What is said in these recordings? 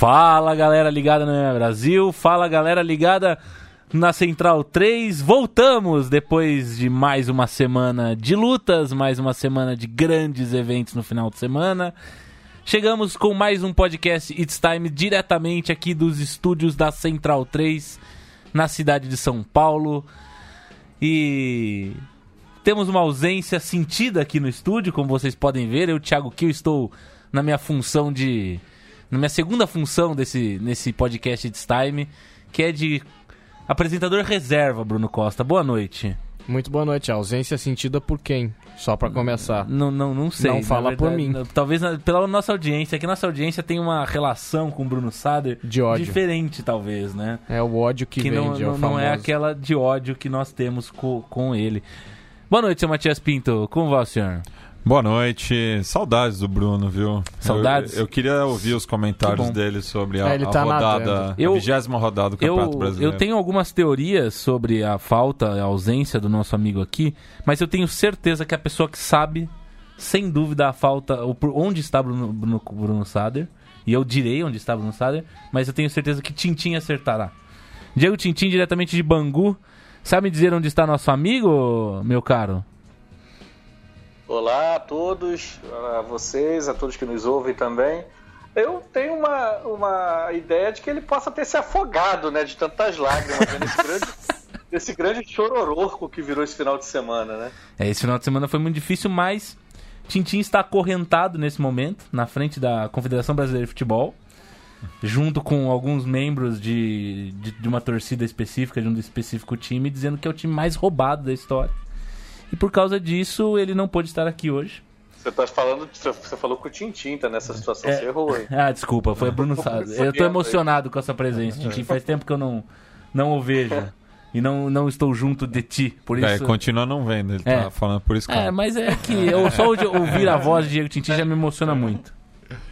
Fala galera ligada no Brasil, fala galera ligada na Central 3. Voltamos depois de mais uma semana de lutas, mais uma semana de grandes eventos no final de semana. Chegamos com mais um podcast It's Time diretamente aqui dos estúdios da Central 3, na cidade de São Paulo. E temos uma ausência sentida aqui no estúdio, como vocês podem ver. Eu, Thiago Kiel, estou na minha função de. Na minha segunda função desse, nesse podcast It's Time, que é de apresentador reserva, Bruno Costa. Boa noite. Muito boa noite. A ausência sentida por quem? Só pra começar. Não, não, não sei. Não fala por verdade, mim. não- Talvez na- pela nossa audiência. Que nossa audiência tem uma relação com o Bruno Sader De ódio. diferente, talvez, né? É o ódio que, que não, vende, é o não, não é aquela de ódio que nós temos co- com ele. Boa noite, seu Matias Pinto. Como vai, senhor? Boa noite. Saudades do Bruno, viu? Saudades? Eu, eu queria ouvir os comentários dele sobre a, É, ele a tá rodada. Eu- a vigésima rodada do Campeonato Eu, Brasileiro. eu tenho algumas teorias sobre a falta, a ausência do nosso amigo aqui, mas eu tenho certeza que a pessoa que sabe, sem dúvida, a falta, onde está Bruno, Bruno, Bruno Sader, e eu direi onde está Bruno Sader, mas eu tenho certeza que Tintim acertará. Diego Tintim, diretamente de Bangu, sabe me dizer onde está nosso amigo, meu caro? Olá a todos, a vocês, a todos que nos ouvem também. Eu tenho uma, uma ideia de que ele possa ter se afogado, né, de tantas lágrimas, né, nesse grande, nesse grande chorororco que virou esse final de semana, né? É, esse final de semana foi muito difícil, mas Tintim está acorrentado nesse momento, na frente da Confederação Brasileira de Futebol, junto com alguns membros de, de, de uma torcida específica, de um específico time, dizendo que é o time mais roubado da história. E por causa disso, ele não pôde estar aqui hoje. Você tá falando, você falou que o Tintin tá nessa situação, É. você errou, hein? Ah, desculpa, foi Bruno Sader. Eu tô emocionado com essa presença, Tintim. Faz tempo que eu não, não o vejo. E não, não estou junto de ti. Por É, isso. continua não vendo, ele É. tá falando por isso. É, mas é que eu só de ouvir a voz de Diego Tintim já me emociona muito.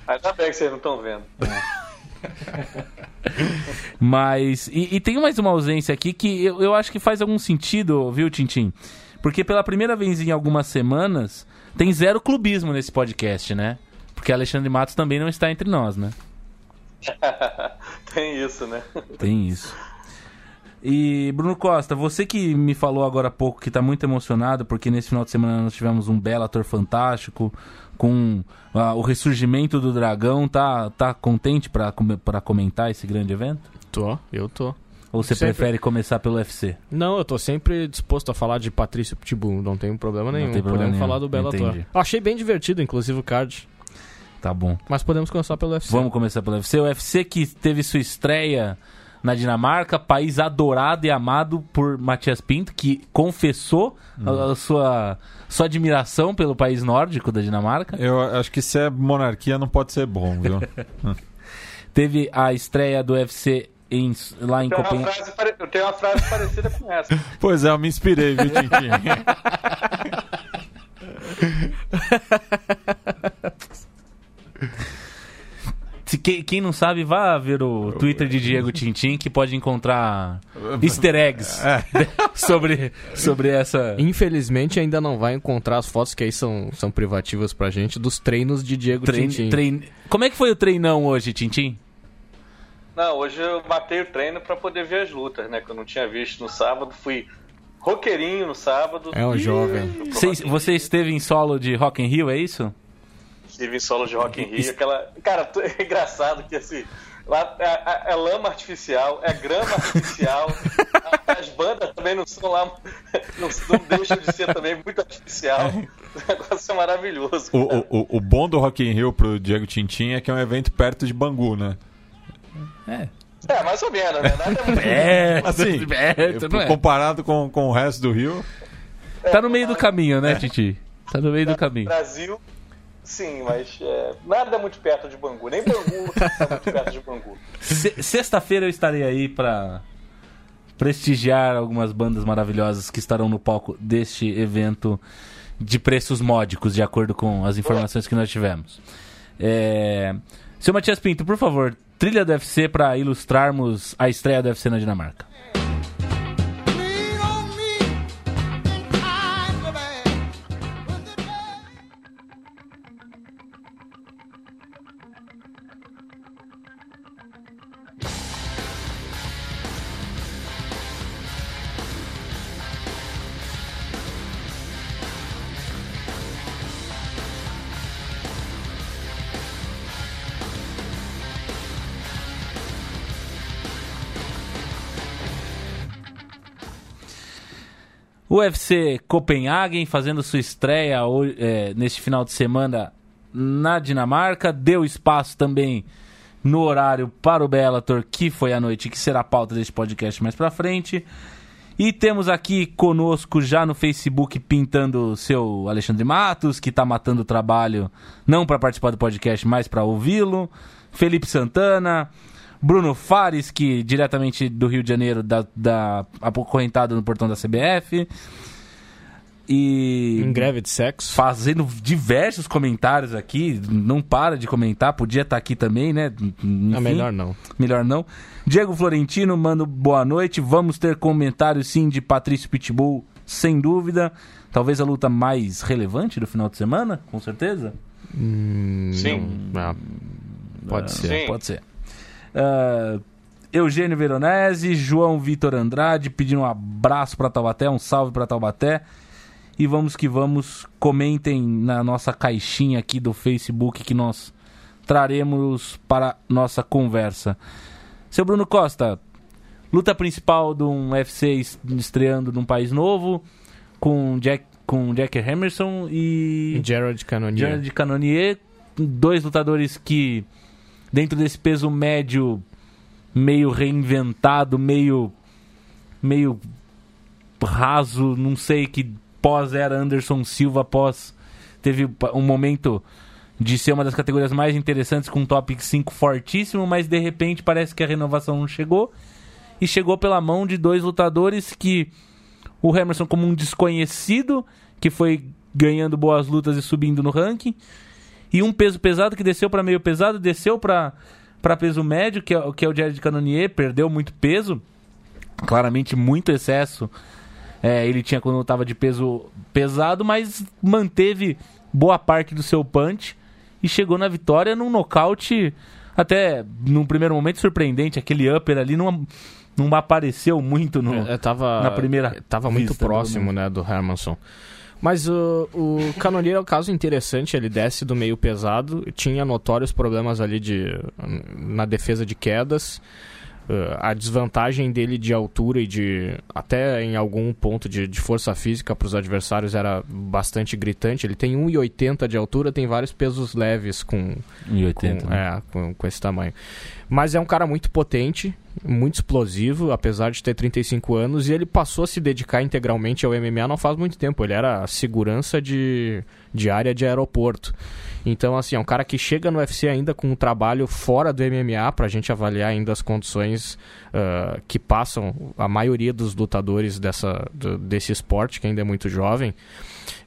Ainda bem que vocês não estão vendo. Mas. E, e tem mais uma ausência aqui que eu, eu acho que faz algum sentido, viu, Tintim? Porque pela primeira vez em algumas semanas tem zero clubismo nesse podcast, né? Porque Alexandre Matos também não está entre nós, né? Tem isso, né? Tem isso. E Bruno Costa, você que me falou agora há pouco que tá muito emocionado porque nesse final de semana nós tivemos um Bellator fantástico com ah, o ressurgimento do dragão, tá, tá contente pra comentar esse grande evento? Tô, eu tô. Ou você Sempre. prefere começar pelo UFC? Não, eu tô sempre disposto a falar de Patrício Pitbull, não tem problema nenhum. tem problema podemos nenhum, falar do Bellator. achei bem divertido, inclusive, o card. Tá bom. Mas podemos começar pelo UFC. Vamos começar pelo UFC. O UFC que teve sua estreia na Dinamarca, país adorado e amado por Matias Pinto, que confessou a, a sua, sua admiração pelo país nórdico da Dinamarca. Eu acho que se é monarquia não pode ser bom, viu? Teve a estreia do UFC em- lá em Copenhague. pare- eu tenho uma frase parecida com essa. pois é, eu me inspirei, viu, Tintin? Se quem, quem não sabe, vá ver o Twitter de Diego Tintim, que pode encontrar easter eggs sobre, sobre essa... Infelizmente ainda não vai encontrar as fotos que aí são, são privativas pra gente dos treinos de Diego Trein, Tintin. trein... Como é que foi o treinão hoje, Tintim? Não, hoje eu matei o treino pra poder ver as lutas, né? Que eu não tinha visto no sábado. Fui roqueirinho no sábado. É um E- jovem. Você, você esteve em solo de Rock in Rio, é isso? Estive em solo de Rock in Rio. Aquela... Cara, é engraçado que assim... Lá é, é- é lama artificial, é grama artificial. As bandas também não são lá... Não, não deixam de ser também muito artificial. O negócio é maravilhoso. o, o- o bom do Rock in Rio pro Diego Tintin é que é um evento perto de Bangu, né? É. É, mais ou menos, né? Nada é muito... É, Assim, é? comparado com, com o resto do Rio, Tá no meio do caminho, né, Titi? Tá no meio do caminho. Brasil, sim, mas é, nada é muito perto de Bangu. Nem Bangu é muito perto de Bangu. Se- Sexta-feira eu estarei aí pra prestigiar algumas bandas maravilhosas que estarão no palco deste evento de preços módicos, de acordo com as informações que nós tivemos. É... Seu Matias Pinto, por favor, trilha do UFC pra ilustrarmos a estreia do UFC na Dinamarca. UFC Copenhagen fazendo sua estreia é, neste final de semana na Dinamarca. Deu espaço também no horário para o Bellator, que foi à noite, que será a pauta deste podcast mais pra frente. E temos aqui conosco já no Facebook pintando o seu Alexandre Matos, que tá matando o trabalho, não para participar do podcast, mas para ouvi-lo. Felipe Santana, Bruno Fares, que diretamente do Rio de Janeiro, da, da acorrentado no portão da CBF. E Em greve de sexo. fazendo diversos comentários aqui, não para de comentar, podia estar aqui também, né? Enfim. É melhor não. Melhor não. Diego Florentino, mano, boa noite. Vamos ter comentários sim de Patrício Pitbull, sem dúvida. Talvez a luta mais relevante do final de semana, com certeza. Hum, Sim. não. Ah, pode ser. Sim. Pode ser. Ah, Eugênio Veronese, João Vitor Andrade, pedindo um abraço para Taubaté, um salve para Taubaté. E vamos que vamos, comentem na nossa caixinha aqui do Facebook que nós traremos para nossa conversa. Seu Bruno Costa, luta principal de um UFC es- estreando num país novo, com Jack, com Jack Emerson e. Jared Cannonier, dois lutadores que dentro desse peso médio meio reinventado, meio meio raso, não sei que pós era Anderson Silva, pós teve um momento de ser uma das categorias mais interessantes com um top 5 fortíssimo, mas de repente parece que a renovação não chegou. E chegou pela mão de dois lutadores que o Emerson como um desconhecido que foi ganhando boas lutas e subindo no ranking e um peso pesado que desceu para meio pesado, desceu para peso médio, que é, que é o Jared Cannonier, perdeu muito peso, claramente muito excesso. É, ele tinha quando estava de peso pesado, mas manteve boa parte do seu punch e chegou na vitória num nocaute até num primeiro momento surpreendente. Aquele upper ali não, não apareceu muito no, É, tava, na primeira Tava muito próximo, né, do Hermanson. Mas uh, o Canonier é um caso interessante, ele desce do meio pesado, tinha notórios problemas ali de, na defesa de quedas. Uh, a desvantagem dele de altura e de até em algum ponto de, de força física para os adversários era bastante gritante. Ele tem 1,80 de altura, tem vários pesos leves com, 1,80. com, né? é, com, com esse tamanho. Mas é um cara muito potente, muito explosivo, apesar de ter 35 anos, e ele passou a se dedicar integralmente ao MMA não faz muito tempo. Ele era segurança de, de área de aeroporto. Então, assim, é um cara que chega no UFC ainda com um trabalho fora do MMA, pra gente avaliar ainda as condições ah, que passam a maioria dos lutadores dessa, do- desse esporte, que ainda é muito jovem.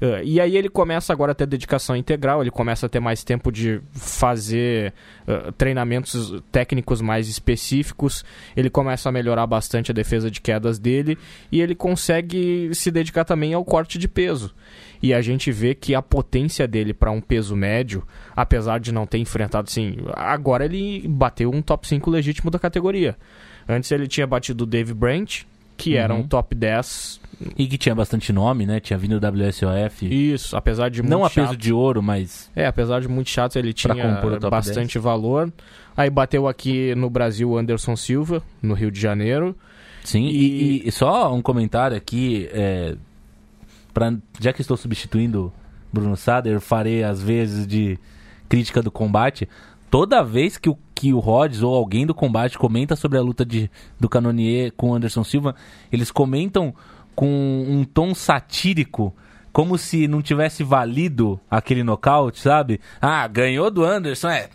Uh, e aí ele começa agora a ter dedicação integral, ele começa a ter mais tempo de fazer uh, treinamentos técnicos mais específicos, ele começa a melhorar bastante a defesa de quedas dele e ele consegue se dedicar também ao corte de peso. E a gente vê que a potência dele para um peso médio, apesar de não ter enfrentado, assim, agora ele bateu um top 5 legítimo da categoria. Antes ele tinha batido o Dave Brandt, que era Uhum. um top 10 E que tinha bastante nome, né? Tinha vindo do WSOF. isso, apesar de não a peso chato. de ouro, mas É, apesar de muito chato, ele tinha o bastante valor. Aí bateu aqui no Brasil o Anderson Silva, no Rio de Janeiro. Sim, e, e só um comentário aqui, é, pra, já que estou substituindo Bruno Sader, farei às vezes de crítica do combate. Toda vez que o, que o Rhodes ou alguém do combate comenta sobre a luta de, do Canonier com o Anderson Silva, eles comentam com um tom satírico, como se não tivesse valido aquele nocaute, sabe? Ah, ganhou do Anderson, é.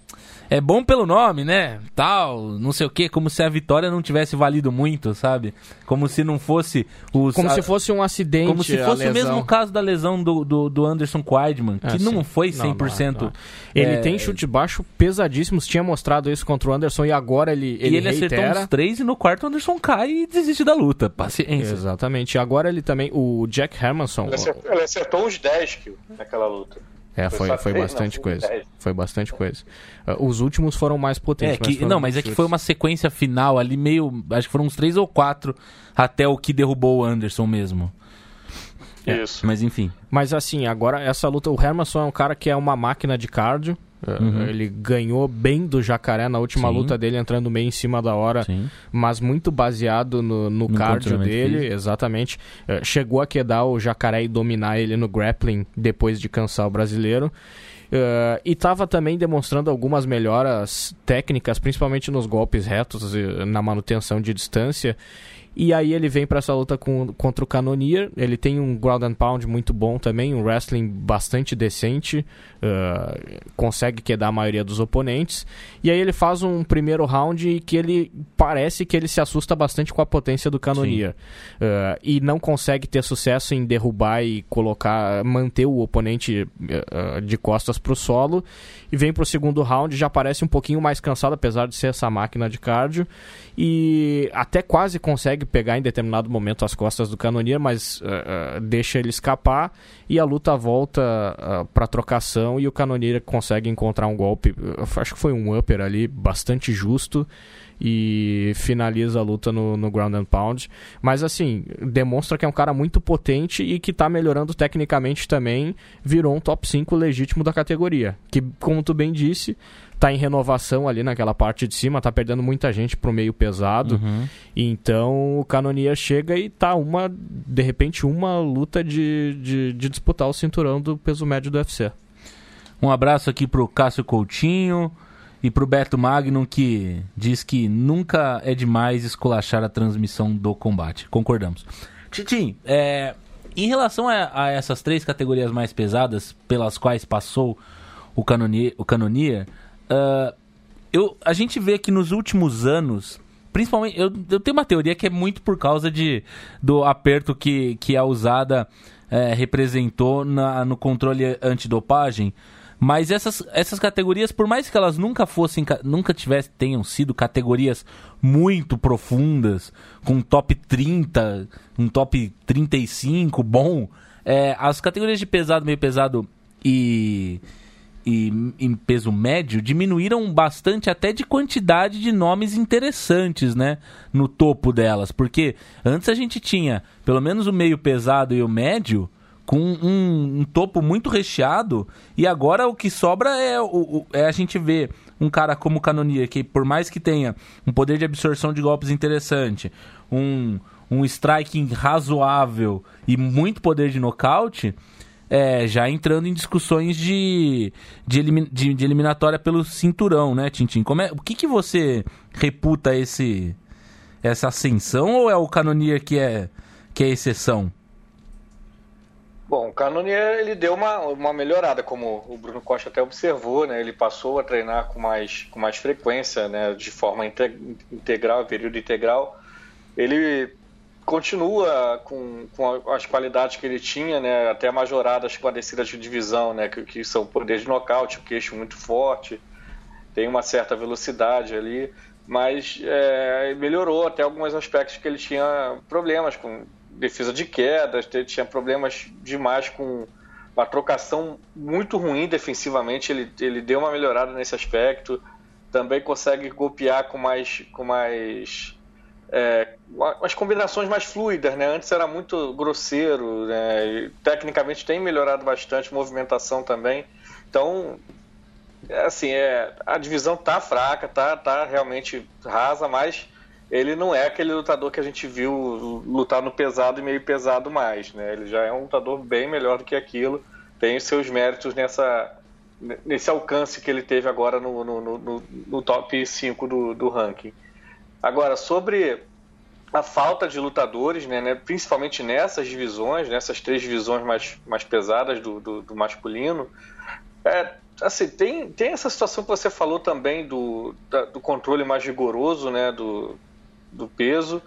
É bom pelo nome, né? Tal, não sei o que, como se a vitória não tivesse valido muito, sabe? Como se não fosse os. Como a- se fosse um acidente. como se fosse o mesmo caso da lesão do, do, do Anderson Quaidman, que não sim. foi Não, não, 100%. não. Ele é, tem chute baixo pesadíssimos, tinha mostrado isso contra o Anderson e agora ele, ele, e ele acertou reitera. uns três e no quarto o Anderson cai e desiste da luta. Paciência. Exatamente. E agora ele também, o Jack Hermanson. Ele acertou, ele acertou uns 10 kills naquela luta. É, Foi foi, foi bastante coisa. Foi bastante coisa. Os últimos foram mais potentes. É que, foram não, mas é que foi uma sequência final ali meio. Acho que foram uns três ou quatro até o que derrubou o Anderson mesmo. É, Isso. Mas enfim. Mas assim, agora essa luta, o Hermanson é um cara que é uma máquina de cardio. Uh, Ele ganhou bem do Jacaré na última Sim. luta dele, entrando meio em cima da hora, Sim. mas muito baseado no, no, No cardio dele, físico. exatamente. Uh, chegou a quedar o Jacaré e dominar ele no grappling depois de cansar o brasileiro. Uh, e estava também demonstrando algumas melhoras técnicas, principalmente nos golpes retos e na manutenção de distância. E aí ele vem para essa luta com, contra o Canonier. Ele tem um ground and pound muito bom também, um wrestling bastante decente, uh, consegue quedar a maioria dos oponentes. E aí ele faz um primeiro round que ele parece que ele se assusta bastante com a potência do Canonier. Uh, e não consegue ter sucesso em derrubar e colocar, manter o oponente uh, de costas para o solo. E vem para o segundo round, já parece um pouquinho mais cansado, apesar de ser essa máquina de cardio. E até quase consegue pegar em determinado momento as costas do Canonier, mas uh, uh, deixa ele escapar. E a luta volta uh, para trocação e o Canonier consegue encontrar um golpe, acho que foi um upper ali, bastante justo e finaliza a luta no, no ground and pound. Mas assim, demonstra que é um cara muito potente e que tá melhorando tecnicamente também, virou um top 5 legítimo da categoria. Que, como tu bem disse, tá em renovação ali naquela parte de cima, tá perdendo muita gente pro meio pesado. Uhum. Então o Canonier chega e tá uma, de repente, uma luta de, de, de disputar o cinturão do peso médio do UFC. Um abraço aqui pro Cássio Coutinho e pro Beto Magnum que diz que nunca é demais esculachar a transmissão do combate. Concordamos. Titim, é, em relação a, a essas três categorias mais pesadas pelas quais passou o Canonier, o Canonier ah, eu, a gente vê que nos últimos anos, principalmente, eu, eu tenho uma teoria que é muito por causa de, do aperto que, que a usada é, representou na, no controle antidopagem. Mas essas, essas categorias, por mais que elas nunca fossem, ca- nunca tivessem, tenham sido categorias muito profundas, com um top 30, um top 35 bom, é, as categorias de pesado, meio pesado e, e em peso médio diminuíram bastante até de quantidade de nomes interessantes, né? No topo delas. Porque antes a gente tinha pelo menos o meio pesado e o médio com um, um topo muito recheado e agora o que sobra é, o, é a gente ver um cara como Canonier, que por mais que tenha um poder de absorção de golpes interessante, um, um striking razoável e muito poder de nocaute, é, já entrando em discussões de, de, elimi- de- de eliminatória pelo cinturão, né, Tintin? Como é, o que, que você reputa esse essa ascensão ou é o Canonier que é, que é exceção? Bom, o Canonier ele deu uma, uma melhorada, como o Bruno Costa até observou, né? Ele passou a treinar com mais, com mais frequência, né? De forma inte- integral, período integral. Ele continua com, com as qualidades que ele tinha, né? Até majoradas com a descida de divisão, né? Que, que são poder de nocaute, o queixo muito forte, tem uma certa velocidade ali, mas é, melhorou até alguns aspectos que ele tinha problemas com defesa de quedas, tinha problemas demais com uma trocação muito ruim defensivamente, ele, ele deu uma melhorada nesse aspecto, também consegue golpear com mais, com mais é, as combinações mais fluidas, né? Antes era muito grosseiro, né? E, tecnicamente tem melhorado bastante, movimentação também. Então, é assim, é, a divisão tá fraca, tá, tá realmente rasa, mas ele não é aquele lutador que a gente viu lutar no pesado e meio pesado mais, né? Ele já é um lutador bem melhor do que aquilo, tem os seus méritos nessa nesse alcance que ele teve agora no, no, no- no- no top 5 do, do ranking. Agora, sobre a falta de lutadores, né, né, principalmente nessas divisões, nessas três divisões mais, mais pesadas do, do, do masculino, é, assim, tem, tem essa situação que você falou também do, da- do controle mais rigoroso né, do, do peso.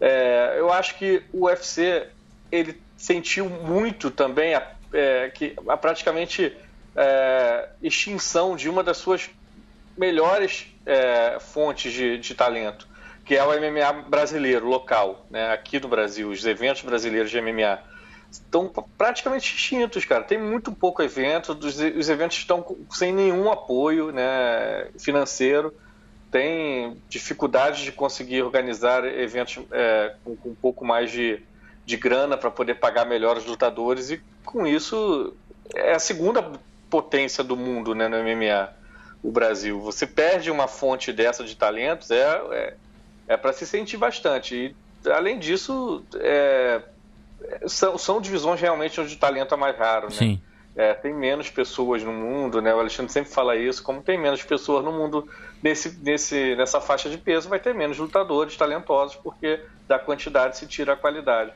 É, eu acho que o UFC ele sentiu muito também a, é, que a praticamente é, extinção de uma das suas melhores é, fontes de, de talento, que é o MMA brasileiro, local, né, aqui no Brasil, os eventos brasileiros de MMA estão praticamente extintos, cara. Tem muito pouco evento, os, os eventos estão sem nenhum apoio né, financeiro, tem dificuldade de conseguir organizar eventos é, com, com um pouco mais de, de grana para poder pagar melhor os lutadores e com isso é a segunda potência do mundo né, no MMA. o Brasil. Você perde uma fonte dessa de talentos, é, é, é para se sentir bastante. E, além disso, é, são, são divisões realmente onde o talento é mais raro. Né? Sim. É, tem menos pessoas no mundo, né? O Alexandre sempre fala isso, como tem menos pessoas no mundo nesse, nesse, nessa faixa de peso, vai ter menos lutadores talentosos, porque da quantidade se tira a qualidade.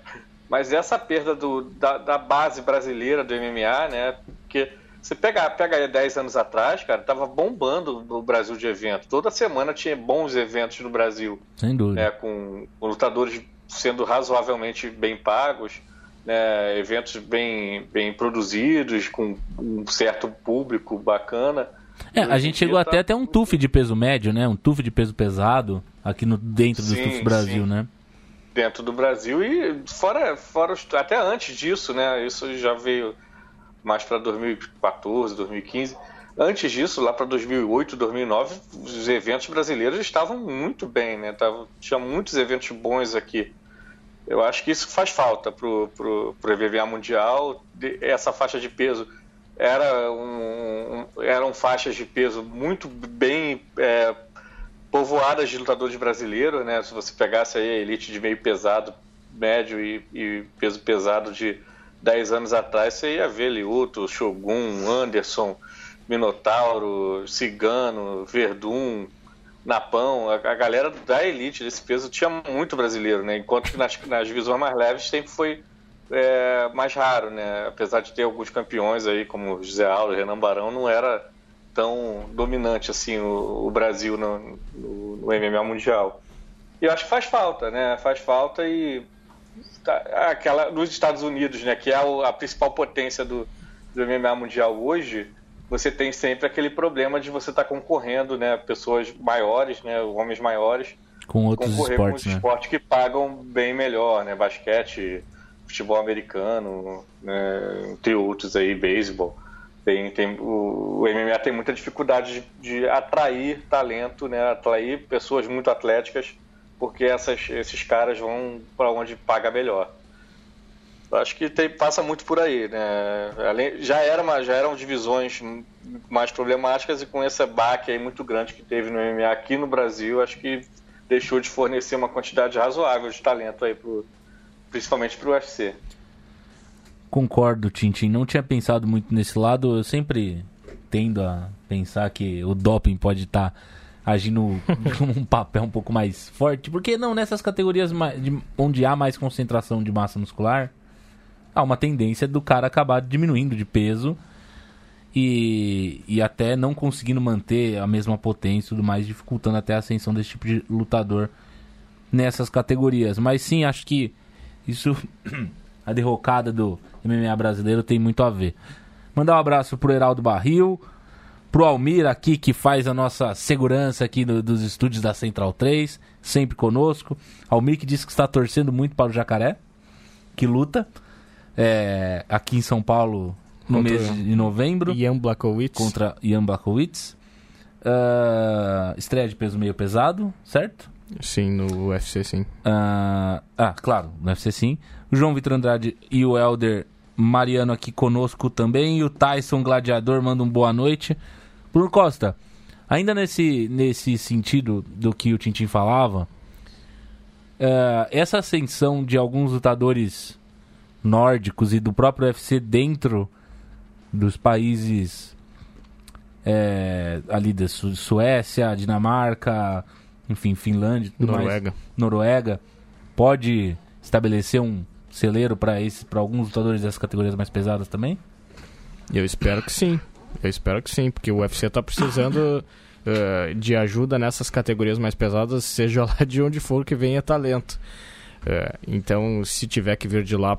Mas essa perda do, da, da base brasileira do MMA, né? Porque você pega, pega aí 10 anos atrás, cara, tava bombando no Brasil de evento. Toda semana tinha bons eventos no Brasil, Sem dúvida. né? Com, lutadores sendo razoavelmente bem pagos né, eventos bem, bem produzidos, com um certo público bacana. É, a gente chegou tá até a ter um TUF de peso médio, né? Um TUF de peso pesado aqui no, dentro do Sim, Brasil, sim. né? dentro do Brasil e fora, fora até antes disso, né? Isso já veio mais para 2014, 2015. Antes disso, lá para 2008, 2009, os eventos brasileiros estavam muito bem, né? Tava, tinha muitos eventos bons aqui. Eu acho que isso faz falta pro, pro MMA Mundial. Essa faixa de peso era um- eram faixas de peso muito bem é, povoadas de lutadores brasileiros, né? Se você pegasse aí a elite de meio pesado, médio e, e peso pesado de 10 anos atrás, você ia ver Liuto, Shogun, Anderson, Minotauro, Cigano, Verdun, Napão, a, a galera da elite desse peso tinha muito brasileiro, né? Enquanto que nas, nas divisões mais leves sempre foi é, mais raro, né? Apesar de ter alguns campeões aí, como José Aldo, Renan Barão, não era tão dominante assim o, o Brasil no, no, no MMA mundial. E eu acho que faz falta, né? Faz falta e aquela nos Estados Unidos, né? Que é o- a principal potência do, do MMA mundial hoje. Você tem sempre aquele problema de você estar concorrendo, né? Pessoas maiores, né? Homens maiores Com outros com esportes, os né? esportes que pagam bem melhor, né? Basquete, futebol americano, né? entre outros aí, beisebol. Tem, tem, o, o MMA tem muita dificuldade de, de atrair talento, né? Atrair pessoas muito atléticas, porque essas, esses caras vão para onde paga melhor. Acho que tem- passa muito por aí, né? Além, já, era uma, já eram divisões mais problemáticas e com esse baque aí muito grande que teve no MMA aqui no Brasil, acho que deixou de fornecer uma quantidade razoável de talento aí, pro, principalmente para o UFC. Concordo, Tintin. Não tinha pensado muito nesse lado. Eu sempre tendo a pensar que o doping pode estar agindo como um papel um pouco mais forte. Porque não, nessas categorias onde há mais concentração de massa muscular, há uma tendência do cara acabar diminuindo de peso e, e até não conseguindo manter a mesma potência e tudo mais, dificultando até a ascensão desse tipo de lutador nessas categorias. Mas sim, acho que isso, a derrocada do MMA brasileiro tem muito a ver. Mandar um abraço pro Heraldo Barril, pro Almir aqui que faz a nossa segurança aqui no- dos estúdios da Central 3, sempre conosco. Almir que disse que está torcendo muito para o Jacaré, que luta é, aqui em São Paulo no Contra- mês de novembro Ian Blakowicz. contra Ian Blachowicz. Ah, estreia de peso meio pesado, certo? Sim, no UFC, sim. Ah, ah, claro, no UFC sim. O João Vitor Andrade e o Elder Mariano aqui conosco também. E o Tyson Gladiador manda um boa noite. Bruno Costa, ainda nesse, nesse sentido do que o Tintin falava, ah, essa ascensão de alguns lutadores nórdicos e do próprio UFC dentro dos países é, ali da Su- Suécia, Dinamarca, enfim, Finlândia, tudo mais. Noruega. Noruega pode estabelecer um celeiro para para alguns lutadores dessas categorias mais pesadas também? Eu espero que sim. Eu espero que sim, porque o UFC tá precisando eh, de ajuda nessas categorias mais pesadas, seja lá de onde for que venha talento. Eh, então, se tiver que vir de lá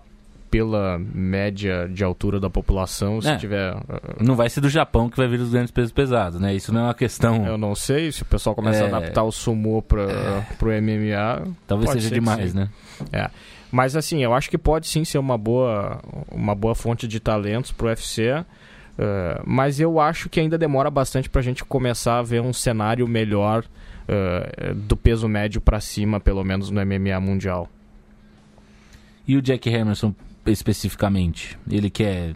pela média de altura da população, se É. tiver. eh, Não vai ser do Japão que vai vir os grandes pesos pesados, né? Isso não é uma questão. eu não sei, se o pessoal começa É. a adaptar o sumo para pro MMA, Talvez seja demais, né? É. Mas assim, eu acho que pode sim ser uma boa, uma boa fonte de talentos pro UFC. Eh, mas eu acho que ainda demora bastante pra gente começar a ver um cenário melhor eh, do peso médio pra cima, pelo menos no MMA mundial. E o Jack Hermanson especificamente? Ele que é.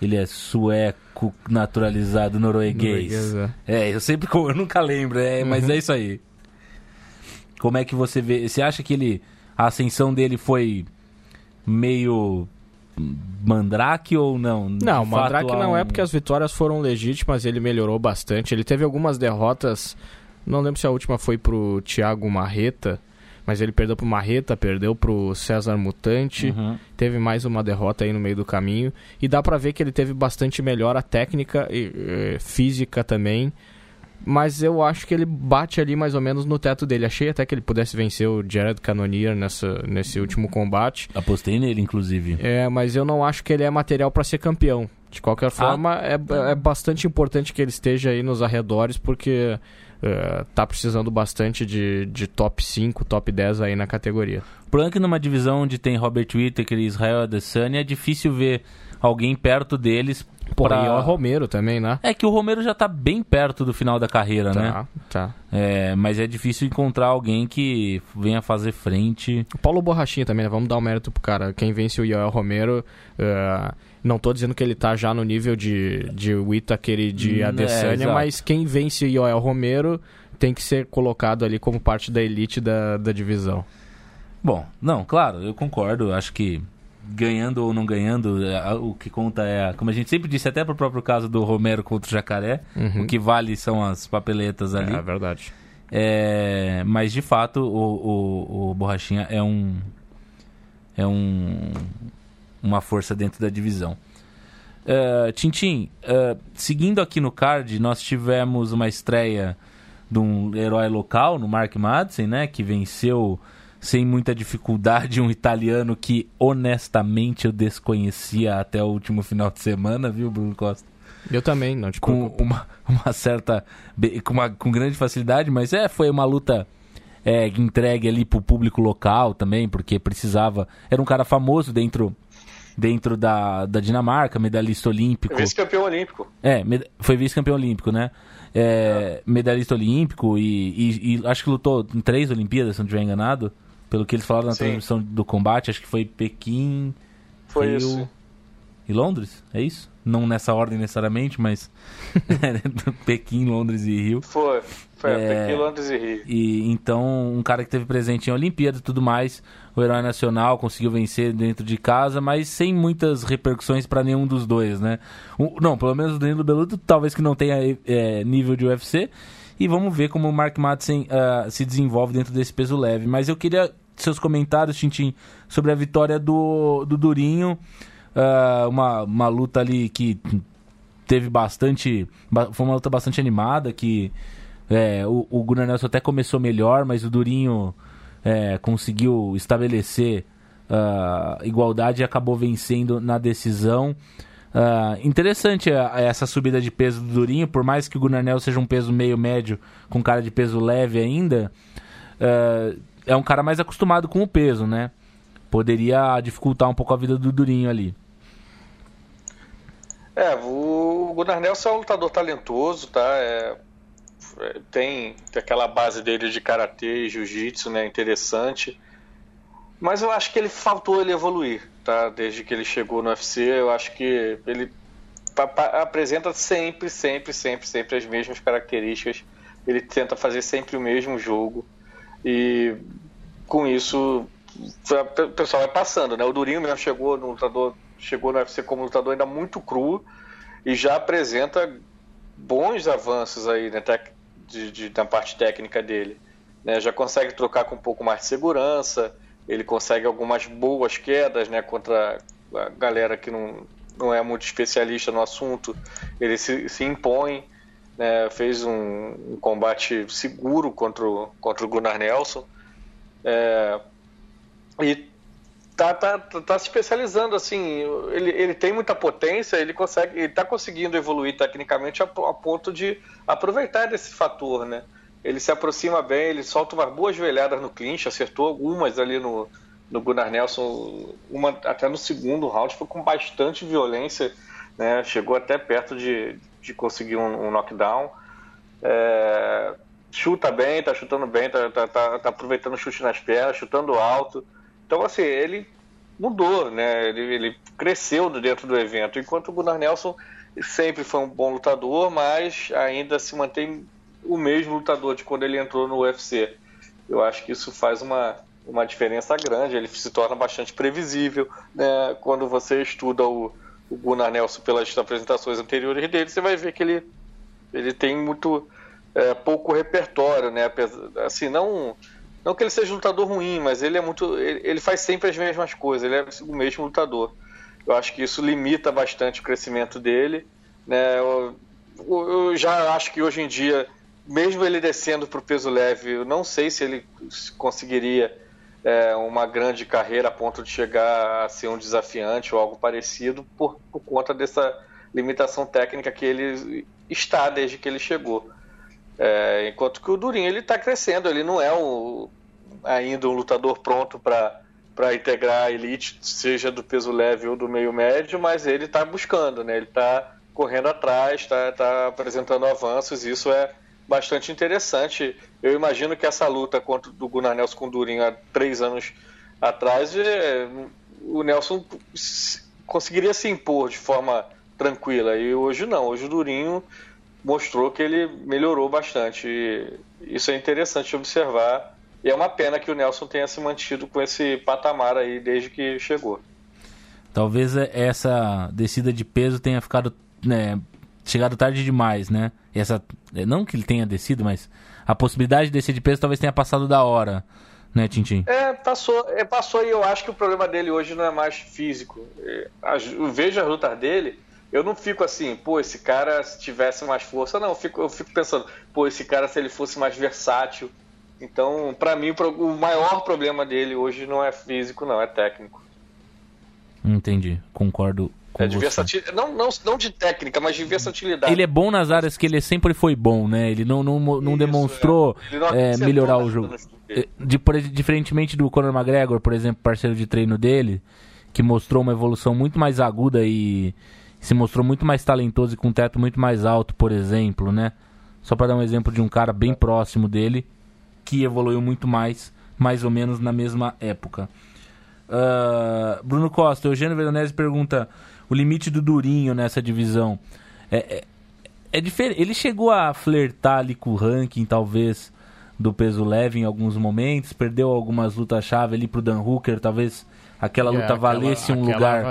Ele é sueco. naturalizado norueguês. Norueguês, é. É, eu sempre eu nunca lembro, é, mas é isso aí. Como é que você vê? Você acha que ele a ascensão dele foi meio mandrake ou não? Não, o Mandrake não é porque as vitórias foram legítimas, ele melhorou bastante. Ele teve algumas derrotas, não lembro se a última foi pro Thiago Marreta, mas ele perdeu pro Marreta, perdeu pro César Mutante, Uhum. teve mais uma derrota aí no meio do caminho. E dá pra ver que ele teve bastante melhora técnica e eh, física também. Mas eu acho que ele bate ali mais ou menos no teto dele. Achei até que ele pudesse vencer o Jared Cannonier nessa, nesse último combate. Apostei nele, inclusive. É, mas eu não acho que ele é material para ser campeão. De qualquer forma, é, é bastante importante que ele esteja aí nos arredores, porque é, tá precisando bastante de, de top 5, top 10 aí na categoria. O problema é que numa divisão onde tem Robert Whittaker e Israel Adesanya é difícil ver alguém perto deles. Pô, pra- e o Romero também, né? É que o Romero já tá bem perto do final da carreira, né? Tá, tá. É, mas é difícil encontrar alguém que venha fazer frente. O Paulo Borrachinha também, né? Vamos dar um mérito pro cara. Quem vence o Yoel Romero, é, não tô dizendo que ele tá já no nível de, de Whittaker e de Hum, é, Adesanya, exato. mas quem vence o Yoel Romero tem que ser colocado ali como parte da elite da, da divisão. Bom, não, claro, eu concordo. Acho que ganhando ou não ganhando, é, o que conta é, como a gente sempre disse, até pro próprio caso do Romero contra o Jacaré, o que vale são as papeletas ali. Uhum. É verdade. É, mas de fato o, o, o Borrachinha é um é um uma força dentro da divisão. É, Tintim, é, seguindo aqui no card, nós tivemos uma estreia de um herói local, no Mark Madsen, né, que venceu sem muita dificuldade um italiano que honestamente eu desconhecia até o último final de semana, viu, Bruno Costa? Eu também, não te com preocupa. uma, uma certa com, uma, com grande facilidade, mas é foi uma luta é, entregue ali pro público local também, porque precisava era um cara famoso dentro dentro da, da Dinamarca, medalhista olímpico. Vice-campeão olímpico. É, med- foi vice-campeão olímpico, né? É, medalhista olímpico e, e- e acho que lutou em três Olimpíadas, se não estiver enganado. Pelo que eles falaram na Sim. transmissão do combate, acho que foi Pequim, Foi Rio isso. e Londres, é isso? Não nessa ordem necessariamente, mas Pequim, Londres e Rio. Foi. Foi É. Pequim, Londres e Rio. E então, um cara que teve presente em Olimpíada e tudo mais, o herói nacional conseguiu vencer dentro de casa, mas sem muitas repercussões pra nenhum dos dois, né? Não, pelo menos o Danilo Beluto, talvez que não tenha é, nível de UFC. E vamos ver como o Mark Madsen ah, se desenvolve dentro desse peso leve. Mas eu queria seus comentários, Tintin, sobre a vitória do, do Durinho. Ah, uma, uma luta ali que teve bastante. ba- Foi uma luta bastante animada, que é, o, o Gunnar Nelson até começou melhor, mas o Durinho é, conseguiu estabelecer ah, igualdade e acabou vencendo na decisão. Ah, interessante a- essa subida de peso do Durinho, por mais que o Gunnar Nelson seja um peso meio médio, com cara de peso leve ainda, ah, é um cara mais acostumado com o peso, né? Poderia dificultar um pouco a vida do Durinho ali. É, o Gunnar Nelson é um lutador talentoso, tá? É, é, tem, tem aquela base dele de karatê e jiu-jitsu, né? Interessante. Mas eu acho que ele faltou ele evoluir, tá? Desde que ele chegou no UFC, eu acho que ele apresenta sempre, sempre, sempre, sempre as mesmas características. Ele tenta fazer sempre o mesmo jogo e com isso o pessoal vai passando, né? O Durinho mesmo chegou no lutador, chegou no UFC como lutador ainda muito cru e já apresenta bons avanços aí né, de, de- na parte técnica dele. né? Já consegue trocar com um pouco mais de segurança, ele consegue algumas boas quedas né, contra a galera que não, não é muito especialista no assunto. Ele se, se impõe, né, fez um, um combate seguro contra o, contra o Gunnar Nelson. É, e tá, tá, tá, se especializando assim. Ele, ele tem muita potência, ele consegue, ele tá conseguindo evoluir tecnicamente a, a ponto de aproveitar desse fator, né? Ele se aproxima bem, ele solta umas boas joelhadas no clinch, acertou algumas ali no, no Gunnar Nelson, uma até no segundo round, foi com bastante violência, né? Chegou até perto de, de conseguir um, um knockdown. É, chuta bem, tá chutando bem, tá, tá, tá, tá aproveitando o chute nas pernas, chutando alto. Então, assim, ele mudou, né? Ele, ele cresceu dentro do evento, enquanto o Gunnar Nelson sempre foi um bom lutador, mas ainda se mantém o mesmo lutador de quando ele entrou no UFC. Eu acho que isso faz uma, uma diferença grande, ele se torna bastante previsível. Né? Quando você estuda o, o Gunnar Nelson pelas apresentações anteriores dele, você vai ver que ele, ele tem muito é, pouco repertório, né? Assim, não, não que ele seja um lutador ruim, mas ele é muito. Ele, ele faz sempre as mesmas coisas, ele é o mesmo lutador. Eu acho que isso limita bastante o crescimento dele. Né? Eu, eu já acho que hoje em dia, mesmo ele descendo para o peso leve, eu não sei se ele conseguiria é, uma grande carreira a ponto de chegar a ser um desafiante ou algo parecido por, por conta dessa limitação técnica que ele está desde que ele chegou. É, enquanto que o Durinho ele está crescendo, ele não é ainda um lutador pronto para integrar a elite, seja do peso leve ou do meio médio, mas ele está buscando, né? Ele está correndo atrás, está tá apresentando avanços, isso é bastante interessante. Eu imagino que essa luta contra do Gunnar Nelson com o Durinho há três anos atrás, é, o Nelson conseguiria se impor de forma tranquila, e hoje não. Hoje o Durinho mostrou que ele melhorou bastante. E isso é interessante observar. E é uma pena que o Nelson tenha se mantido com esse patamar aí desde que chegou. Talvez essa descida de peso tenha ficado. né, chegado tarde demais, né? E essa. é, Não que ele tenha descido, mas a possibilidade de descer de peso talvez tenha passado da hora, né, Tintin? É, passou, é, passou e eu acho que o problema dele hoje não é mais físico. É, Eu vejo as lutas dele, eu não fico assim, pô, esse cara se tivesse mais força, não, eu fico, eu fico pensando, pô, esse cara se ele fosse mais versátil. Então, pra mim, o maior problema dele hoje não é físico, não, é técnico. Entendi, concordo É de versatilidade, não, não, não de técnica, mas de versatilidade. Ele é bom nas áreas que ele sempre foi bom, né? Ele não, não, não Isso, demonstrou é. Não é, melhorar o jogo. É, de- diferentemente do Conor McGregor, por exemplo, parceiro de treino dele, que mostrou uma evolução muito mais aguda e se mostrou muito mais talentoso e com um teto muito mais alto, por exemplo, né? Só para dar um exemplo de um cara bem próximo dele que evoluiu muito mais, mais ou menos na mesma época. Ah, Bruno Costa, Eugênio Veronese pergunta o limite do Durinho nessa divisão. É, é, é diferente. Ele chegou a flertar ali com o ranking, talvez, do peso leve em alguns momentos. Perdeu algumas lutas-chave ali pro Dan Hooker. Talvez aquela É, luta aquela- valesse um lugar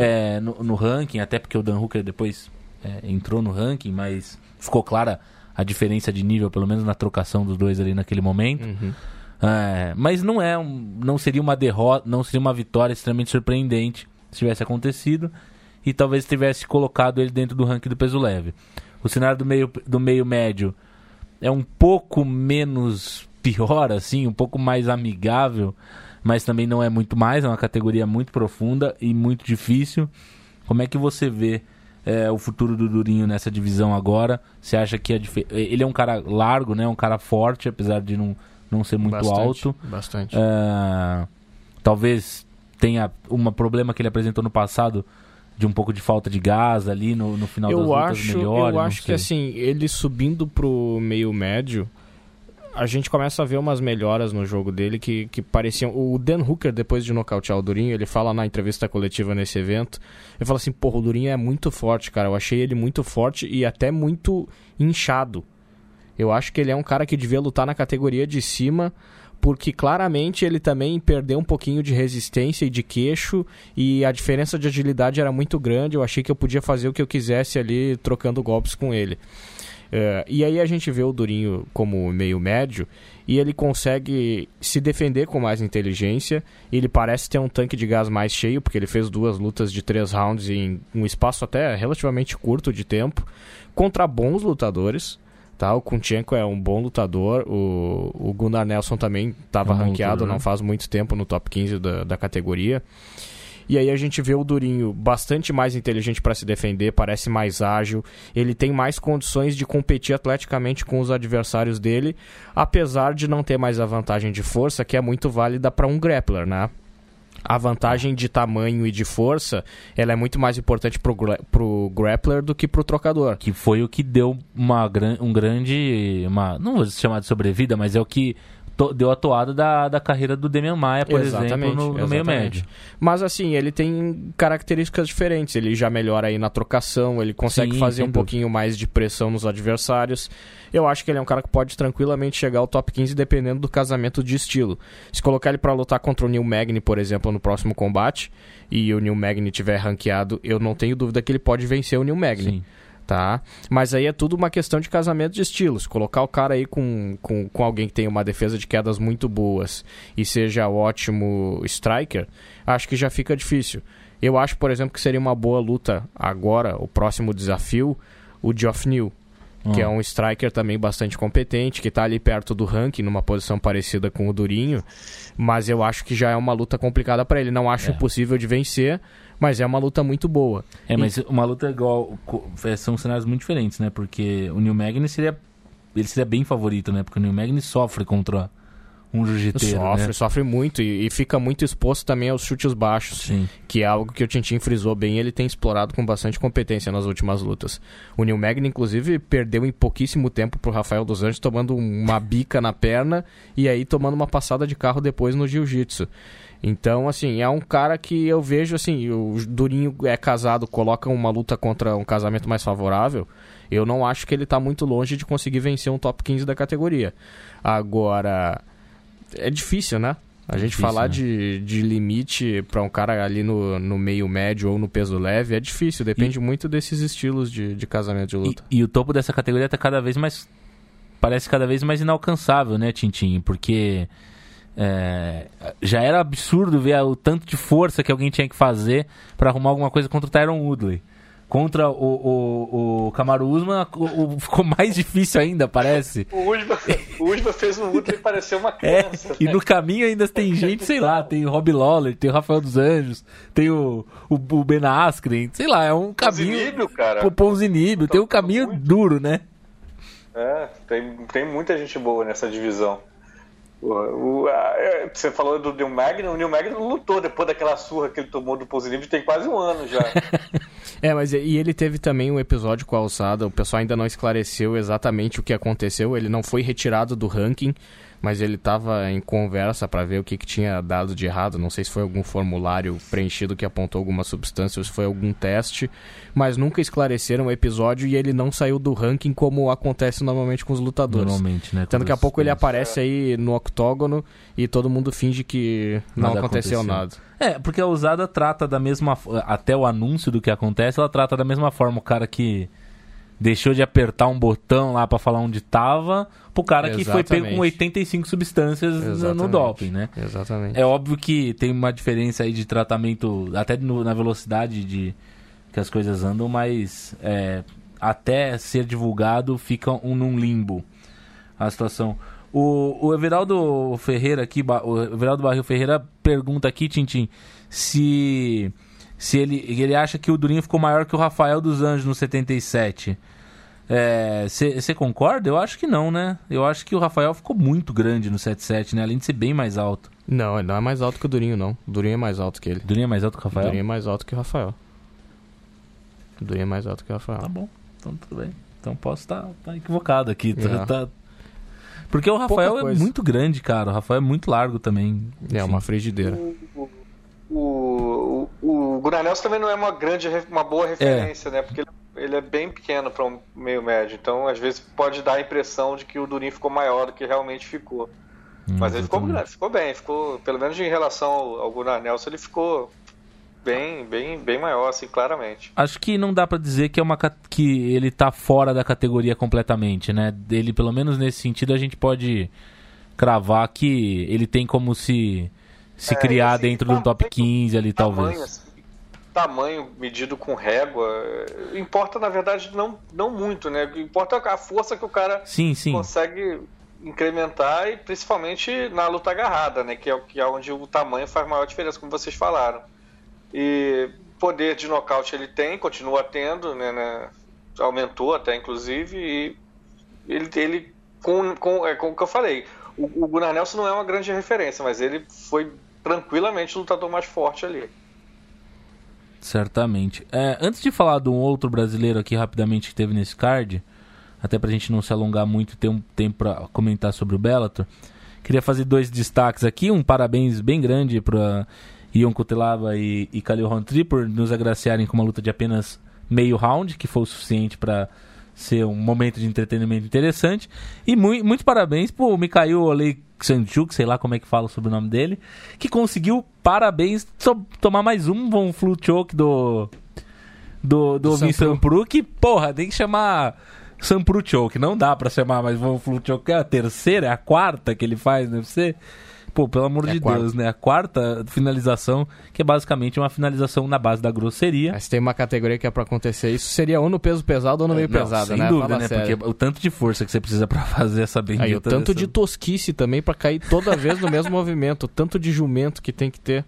é, no, no ranking. Até porque o Dan Hooker depois é, entrou no ranking, mas ficou clara a diferença de nível, pelo menos na trocação dos dois ali naquele momento. Uhum. É, mas não é um- não seria uma derrota, não seria uma vitória extremamente surpreendente se tivesse acontecido e talvez tivesse colocado ele dentro do ranking do peso leve. O cenário do meio do meio médio é um pouco menos pior assim, um pouco mais amigável, mas também não é muito mais, é uma categoria muito profunda e muito difícil. Como é que você vê é, o futuro do Durinho nessa divisão agora? Você acha que a dife- ele é um cara largo, né? Um cara forte, apesar de não, não ser muito Bastante, alto. Bastante. É, talvez tenha um problema que ele apresentou no passado de um pouco de falta de gás ali no, no final das eu lutas acho, melhore, eu acho que assim, ele subindo pro meio médio, a gente começa a ver umas melhoras no jogo dele que, que pareciam. O Dan Hooker, depois de nocautear o Durinho, ele fala na entrevista coletiva nesse evento. Ele fala assim: porra, o Durinho é muito forte, cara. Eu achei ele muito forte e até muito inchado. Eu acho que ele é um cara que devia lutar na categoria de cima, porque claramente ele também perdeu um pouquinho de resistência e de queixo, e a diferença de agilidade era muito grande. Eu achei que eu podia fazer o que eu quisesse ali, trocando golpes com ele. É, e aí a gente vê o Durinho como meio médio e ele consegue se defender com mais inteligência. Ele parece ter um tanque de gás mais cheio, porque ele fez duas lutas de três rounds em um espaço até relativamente curto de tempo, contra bons lutadores. Tá? O Kunchenko é um bom lutador, o, o Gunnar Nelson também estava É um ranqueado lutador, não né? faz muito tempo no top 15 da, da categoria. E aí a gente vê o Durinho bastante mais inteligente para se defender, parece mais ágil, ele tem mais condições de competir atleticamente com os adversários dele, apesar de não ter mais a vantagem de força, que é muito válida para um grappler, né? A vantagem de tamanho e de força, ela é muito mais importante pro, pro grappler do que pro trocador. que foi o que deu uma um grande uma não vou chamar de sobrevida, mas é o que to- deu a toada da, da carreira do Demian Maia, por Exatamente, exemplo, no, no meio médio. Mas assim, ele tem características diferentes. Ele já melhora aí na trocação, ele consegue Sim, fazer um dúvida. pouquinho mais de pressão nos adversários. Eu acho que ele é um cara que pode tranquilamente chegar ao top 15 dependendo do casamento de estilo. Se colocar ele pra lutar contra o Neil Magny, por exemplo, no próximo combate, e o Neil Magny tiver ranqueado, eu não tenho dúvida que ele pode vencer o Neil Magny Sim. Tá? Mas aí é tudo uma questão de casamento de estilos. Colocar o cara aí com, com, com alguém que tem uma defesa de quedas muito boas e seja ótimo striker, acho que já fica difícil. Eu acho, por exemplo, que seria uma boa luta agora, o próximo desafio, o Geoff New, que Ah. é um striker também bastante competente, que tá ali perto do ranking, numa posição parecida com o Durinho, mas eu acho que já é uma luta complicada para ele. Não acho É. impossível de vencer, mas é uma luta muito boa. É, mas uma luta igual. é, São cenários muito diferentes, né? Porque o Neil Magny seria. Ele seria bem favorito, né? Porque o Neil Magny sofre contra um jiu-jiteiro. Sofre, né? sofre muito e, e fica muito exposto também aos chutes baixos, Sim. que é algo que o Tintin frisou bem, ele tem explorado com bastante competência nas últimas lutas. O Neil Magny, inclusive, perdeu em pouquíssimo tempo pro Rafael dos Anjos, tomando uma bica na perna e aí tomando uma passada de carro depois no jiu-jitsu. Então, assim, é um cara que eu vejo, assim, o Durinho é casado, coloca uma luta contra um casamento mais favorável. Eu não acho que ele tá muito longe de conseguir vencer um top 15 da categoria. Agora, é difícil, né? A gente Difícil, falar né? de, de limite pra um cara ali no, no meio médio ou no peso leve é difícil, depende muito desses estilos de, de casamento de E, luta. e o topo dessa categoria tá cada vez mais. Parece cada vez mais inalcançável, né, Tintin? Porque. É, já era absurdo ver o tanto de força que alguém tinha que fazer pra arrumar alguma coisa contra o Tyron Woodley. Contra o, o, o Kamaru Usman o- o- ficou mais difícil ainda, parece. O Usman, o Usman fez um Woodley parecer uma É, criança. e né? no caminho ainda tem gente, sei lá, tem o Rob Lawler, tem o Rafael dos Anjos, tem o, o, o Ben Askren, sei lá, é um caminho. Zinibbio, cara. Ponzinibio, tem um caminho Muito. duro, né? É, tem, tem muita gente boa nessa divisão. É, você falou do Neil Magno, o Neil Magno lutou depois daquela surra que ele tomou do Positivo tem quase um ano já. É, mas e ele teve também um episódio com a alçada, o pessoal ainda não esclareceu exatamente o que aconteceu, ele não foi retirado do ranking, mas ele estava em conversa para ver o que, que tinha dado de errado, não sei se foi algum formulário preenchido que apontou alguma substância ou se foi algum teste, mas nunca esclareceram o episódio e ele não saiu do ranking como acontece normalmente com os lutadores. Normalmente, né? Tanto daqui a pouco ele aparece aí no octógono e todo mundo finge que não Nada aconteceu, aconteceu. nada. É, porque a usada trata da mesma. Até o anúncio do que acontece, ela trata da mesma forma o cara que deixou de apertar um botão lá pra falar onde tava, pro cara que foi pego com Exatamente. 85 substâncias no- no Exatamente. doping, né? Exatamente. É óbvio que tem uma diferença aí de tratamento, até no- na velocidade de que as coisas andam, mas é, até ser divulgado fica um num limbo a situação. O, o Everaldo Ferreira aqui, o Everaldo Barril Ferreira pergunta aqui, Tintim, se se ele, ele acha que o Durinho ficou maior que o Rafael dos Anjos no 77. Você concorda? Eu acho que não, né? Eu acho que o Rafael ficou muito grande no 77, né? Além de ser bem mais alto. Não, ele não é mais alto que o Durinho, não. O Durinho é mais alto que ele. O Durinho é mais alto que o O Rafael? Durinho é mais alto que o Rafael. O Durinho é mais alto que o Rafael. Tá bom, então tudo bem. Então posso estar equivocado aqui. tá- É. tá- Porque o Rafael é muito grande, cara. O Rafael é muito largo também. É Enfim. uma frigideira. O, o, o, Gunnar Nelson também não é uma grande, uma boa referência, né? Porque ele, ele é bem pequeno para um meio médio. Então, às vezes, pode dar a impressão de que o Durinho ficou maior do que realmente ficou. Hum, Mas ele ficou, grande, ficou bem, ficou, pelo menos em relação ao, Gunnar Nelson, ele ficou bem, bem, bem maior, assim, claramente. Acho que não dá pra dizer que é uma que ele tá fora da categoria completamente, né? Ele, pelo menos nesse sentido, a gente pode cravar que ele tem como se se É, criar assim, dentro do tamanho- top 15 ali, Tamanho, talvez. assim, tamanho medido com régua, eh, importa, na verdade, não, não muito, né? Importa a força que o cara Sim, sim. consegue incrementar e principalmente na luta agarrada, né? Que é, que é onde o tamanho faz maior diferença, como vocês falaram. E poder de nocaute ele tem, continua tendo, né? né, aumentou até inclusive, e ele, ele com, com, é com o que eu falei. O, o Gunnar Nelson não é uma grande referência, mas ele foi tranquilamente o lutador mais forte ali. Certamente. É, antes de falar de um outro brasileiro aqui rapidamente que teve nesse card, até pra gente não se alongar muito e ter um tempo pra comentar sobre o Bellator, Queria fazer dois destaques aqui. Um parabéns bem grande para Ion Kutelaba e, e Khalil Rountree por nos agraciarem com uma luta de apenas meio round, que foi o suficiente para ser um momento de entretenimento interessante. E mui- muito parabéns pro Mikhail Oleksandchuk, sei lá como é que fala sobre o nome dele, que conseguiu, parabéns, to- tomar mais um Von Flu Choke do do, do, Do Sampru. Que, porra, tem que chamar Sampru Choke. Não dá pra chamar mais Von Flu Choke, que é a terceira, é a quarta que ele faz no UFC. Pô, pelo amor É de. Deus, né? A quarta finalização, que é basicamente uma finalização na base da grosseria. Mas tem uma categoria que é pra acontecer isso, seria ou no peso pesado ou no meio Não, pesado, sem né? dúvida, Fala né? sério. Porque o tanto de força que você precisa pra fazer essa bendita Aí, o tanto dessa- de tosquice também pra cair toda vez no mesmo movimento, o tanto de jumento que tem que ter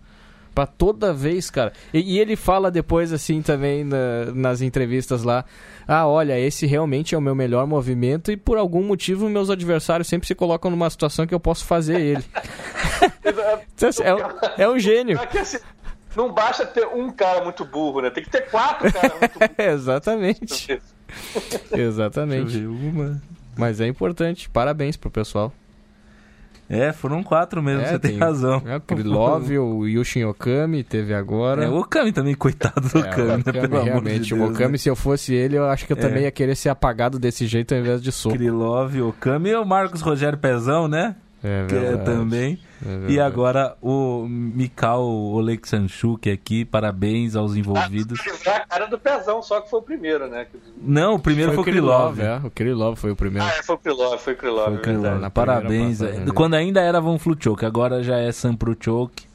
pra toda vez, cara. E, e ele fala depois assim também na- nas entrevistas lá: "Ah, olha, esse realmente é o meu melhor movimento e por algum motivo meus adversários sempre se colocam numa situação que eu posso fazer ele". é, um- é um gênio. Aqui, assim, não basta ter um cara muito burro, né? Tem que ter quatro caras muito burros. Exatamente. Exatamente. Mas é importante. Parabéns pro pessoal. É, foram quatro mesmo, É, você tem, razão. É, o Krylov, o Yushin Okami teve agora. É, o Okami também, coitado do É, Okami, né? Okami, Pelo amor de realmente, Deus. o Okami, né? se eu fosse ele, eu acho que eu É. também ia querer ser apagado desse jeito ao invés de soco. Krylov, Okami e o Marcos Rogério Pezão, né? É Que é verdade, também. é E agora o Mikhail Oleksandchuk aqui, parabéns aos envolvidos. Lembrar a cara do pezão, só que foi o primeiro, né? Não, o primeiro foi, o Krylov. é. O Krylov foi o primeiro. Ah, é, foi o Krylov, foi o Krylov. Foi o é na Parabéns. é. passagem Quando ainda era Von Fluchoke, agora já é Sampru Choke.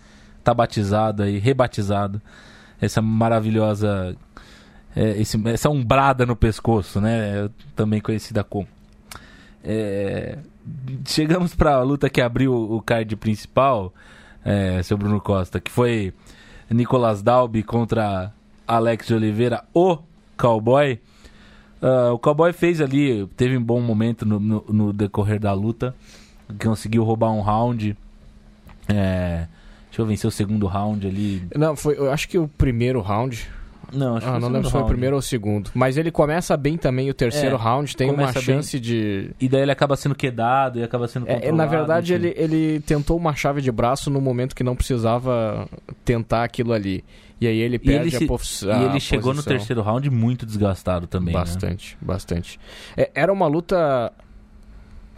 Tá batizado aí, rebatizado. Essa maravilhosa. é, esse- essa umbrada no pescoço, né? É Também conhecida como. É, chegamos pra luta que abriu o card principal, é, seu Bruno Costa, que foi Nicolas Dalby contra Alex de Oliveira, o cowboy. Ah, o cowboy fez ali, teve um bom momento no, no- no decorrer da luta, conseguiu roubar um round. É, deixa eu vencer o segundo round ali. Não, foi, eu acho que o primeiro round. Não, acho que Ah, foi não lembro se foi o primeiro ou o segundo. Mas ele começa bem também o terceiro É, round, tem uma começa bem. chance de. E daí ele acaba sendo quedado e acaba sendo É, é, na verdade, ele, ele tentou uma chave de braço no momento que não precisava tentar aquilo ali. E aí ele E perde ele, se- a, pos- e ele chegou no posição. terceiro round muito desgastado também. né? Bastante, bastante. É, era uma luta,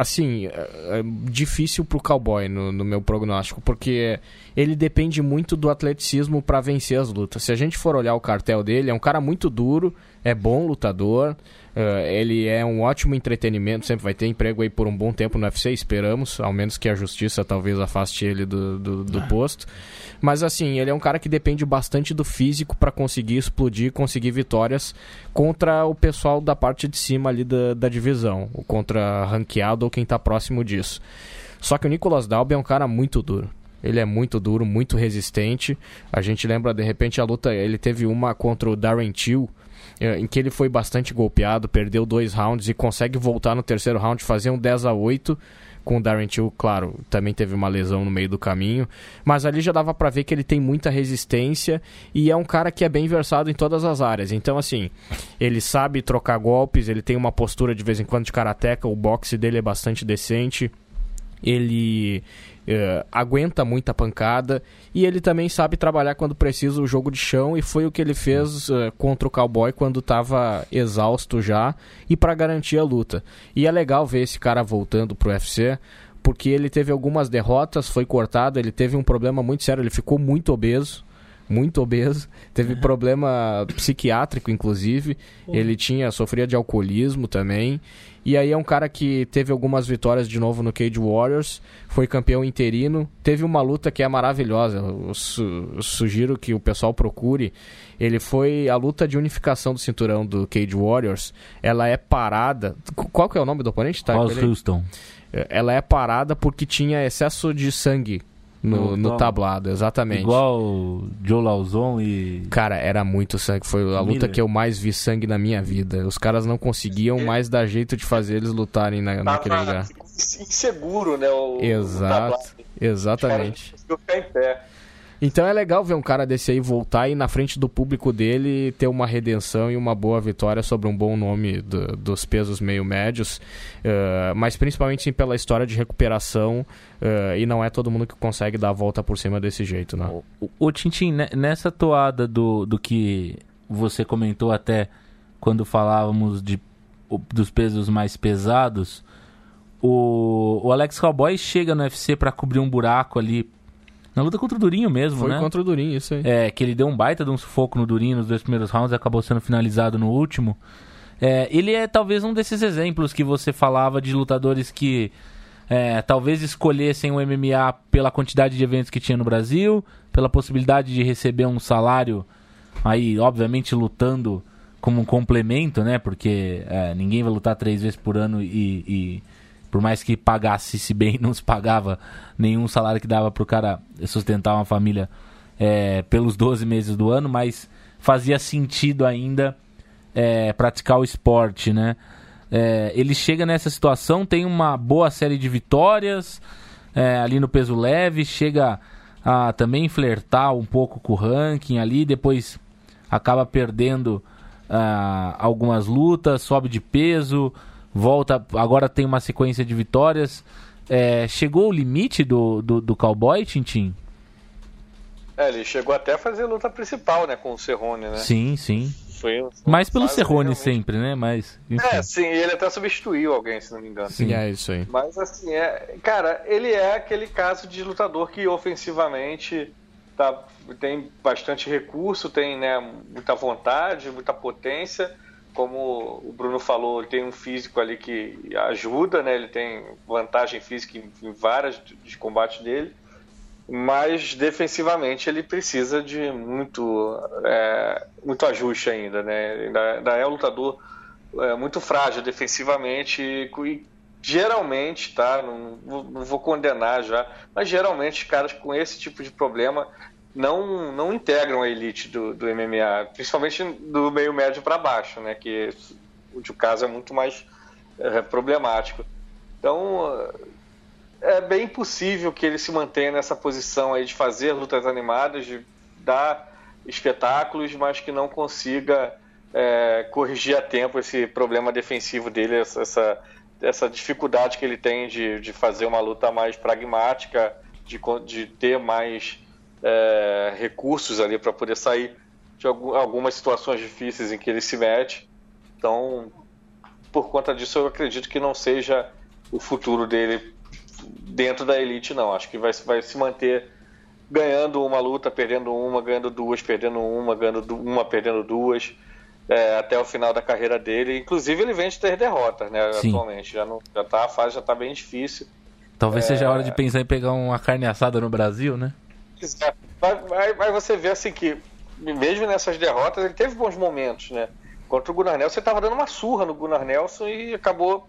assim, é, é, difícil pro cowboy no, no meu prognóstico, porque ele depende muito do atleticismo para vencer as lutas. Se a gente for olhar o cartel dele, é um cara muito duro, é bom lutador, é, ele é um ótimo entretenimento, sempre vai ter emprego aí por um bom tempo no UFC, esperamos, ao menos que a justiça talvez afaste ele do, do, do posto. Mas assim, ele é um cara que depende bastante do físico para conseguir explodir, conseguir vitórias contra o pessoal da parte de cima ali da, da divisão, ou contra ranqueado ou quem tá próximo disso. Só que o Nicolas Dalby é um cara muito duro. Ele é muito duro, muito resistente. A gente lembra, de repente, a luta. Ele teve uma contra o Darren Till, em que ele foi bastante golpeado, perdeu dois rounds e consegue voltar no terceiro round, fazer um 10 a 8 com o Darren Till, claro, também teve uma lesão no meio do caminho, mas ali já dava pra ver que ele tem muita resistência e é um cara que é bem versado em todas as áreas. Então, assim, ele sabe trocar golpes, ele tem uma postura de vez em quando de karateca, o boxe dele é bastante decente. Ele eh, aguenta muita pancada. E ele também sabe trabalhar quando precisa o jogo de chão. E foi o que ele fez eh, contra o Cowboy quando estava exausto já e para garantir a luta. E é legal ver esse cara voltando pro UFC porque ele teve algumas derrotas, foi cortado, ele teve um problema muito sério, ele ficou muito obeso muito obeso, teve problema psiquiátrico inclusive, ele tinha sofria de alcoolismo também. E aí é um cara que teve algumas vitórias de novo no Cage Warriors, foi campeão interino, teve uma luta que é maravilhosa. Eu, su- eu sugiro que o pessoal procure. Ele foi a luta de unificação do cinturão do Cage Warriors. Ela é parada. Qu- Qual que é o nome do oponente? Tá? Houston. Ela é parada porque tinha excesso de sangue no, No no tablado, exatamente. Igual Joe Lauzon e. Cara, era muito sangue. Foi a luta Miller. que eu mais vi sangue na minha vida. Os caras não conseguiam mais dar jeito de fazer eles lutarem na, naquele Tava lugar. inseguro, né? O, o Exato. Os caras Exatamente. conseguiam ficar em pé. Então é legal ver um cara desse aí voltar e na frente do público dele ter uma redenção e uma boa vitória sobre um bom nome do- dos pesos meio médios, eh, mas principalmente sim, pela história de recuperação eh, e não é todo mundo que consegue dar a volta por cima desse jeito, né? O, Tintin, ne- nessa toada do, do que você comentou até quando falávamos de, dos pesos mais pesados, o, o Alex Cowboy chega no UFC pra cobrir um buraco ali na luta contra o Durinho mesmo, Foi né? contra o Durinho, isso aí. É, que ele deu um baita de um sufoco no Durinho nos dois primeiros rounds e acabou sendo finalizado no último. É, ele é talvez um desses exemplos que você falava de lutadores que é, talvez escolhessem o MMA pela quantidade de eventos que tinha no Brasil, pela possibilidade de receber um salário, aí obviamente lutando como um complemento, né? Porque é, ninguém vai lutar três vezes por ano e, e por mais que pagasse se bem, não se pagava nenhum salário que dava pro cara sustentar uma família é, pelos 12 meses do ano, mas fazia sentido ainda é, praticar o esporte, né? É, ele chega nessa situação, tem uma boa série de vitórias é, ali no peso leve, chega a também flertar um pouco com o ranking ali, depois acaba perdendo ah, algumas lutas, sobe de peso, volta, agora tem uma sequência de vitórias. É, chegou o limite do, do, do cowboy, Tintin? É, ele chegou até a fazer a luta principal, né, com o Cerrone, né? Sim, sim. Foi, foi Mais pelo Cerrone realmente- sempre, né? Mas. enfim. É, sim, e ele até substituiu alguém, se não me engano. Sim. É isso aí. Mas assim, é, cara, ele é aquele caso de lutador que ofensivamente tá, tem bastante recurso, tem né, muita vontade, muita potência. Como o Bruno falou, ele tem um físico ali que ajuda, né? Ele tem vantagem física em, várias dos combates dele. Mas defensivamente ele precisa de muito, é, muito ajuste ainda, né? Ainda, ainda é um lutador é, muito frágil defensivamente e, e geralmente, tá? Não, não vou condenar já, mas geralmente caras com esse tipo de problema não, não integram a elite do, do MMA, principalmente do meio médio para baixo, né? Que o caso é muito mais é, problemático. Então é bem possível que ele se mantenha nessa posição aí de fazer lutas animadas, de dar espetáculos, mas que não consiga é, corrigir a tempo esse problema defensivo dele, essa, essa, dificuldade que ele tem de, de fazer uma luta mais pragmática, de, de ter mais é, recursos ali para poder sair de algum- algumas situações difíceis em que ele se mete. Então, por conta disso, eu acredito que não seja o futuro dele dentro da elite, não. Acho que vai, vai se manter ganhando uma luta, perdendo uma, ganhando duas, perdendo uma, ganhando uma, perdendo duas, é, até o final da carreira dele. Inclusive, ele vem de ter derrotas, né, Sim. atualmente. Já, não, já tá, a fase já está bem difícil. Talvez seja a hora de pensar em pegar uma carne assada no Brasil, né? Quiser. Mas, mas- você vê assim que, mesmo nessas derrotas, ele teve bons momentos, né? Contra o Gunnar Nelson, ele estava dando uma surra no Gunnar Nelson e acabou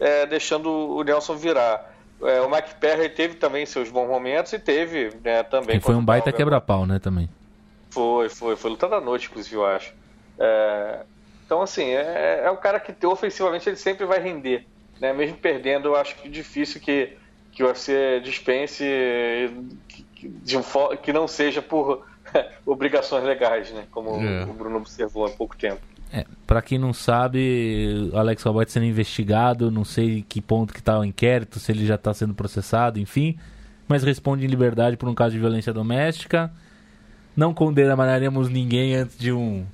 é, deixando o Nelson virar. É, o Mike Perry teve também seus bons momentos e teve né, também. E foi um o baita quebra-pau, né, também. Foi, foi, foi luta da noite, inclusive, eu acho. É, então, assim, é, é um cara que ofensivamente ele sempre vai render. Né? Mesmo perdendo, eu acho que difícil que, que você dispense que, que- de um, que não seja por obrigações legais, né? Como É. o Bruno observou há pouco tempo. É, pra quem não sabe, o Alex Cowboy tá sendo investigado, não sei que ponto que tá o inquérito, se ele já tá sendo processado, enfim. Mas responde em liberdade por um caso de violência doméstica. Não condenaremos ninguém antes de um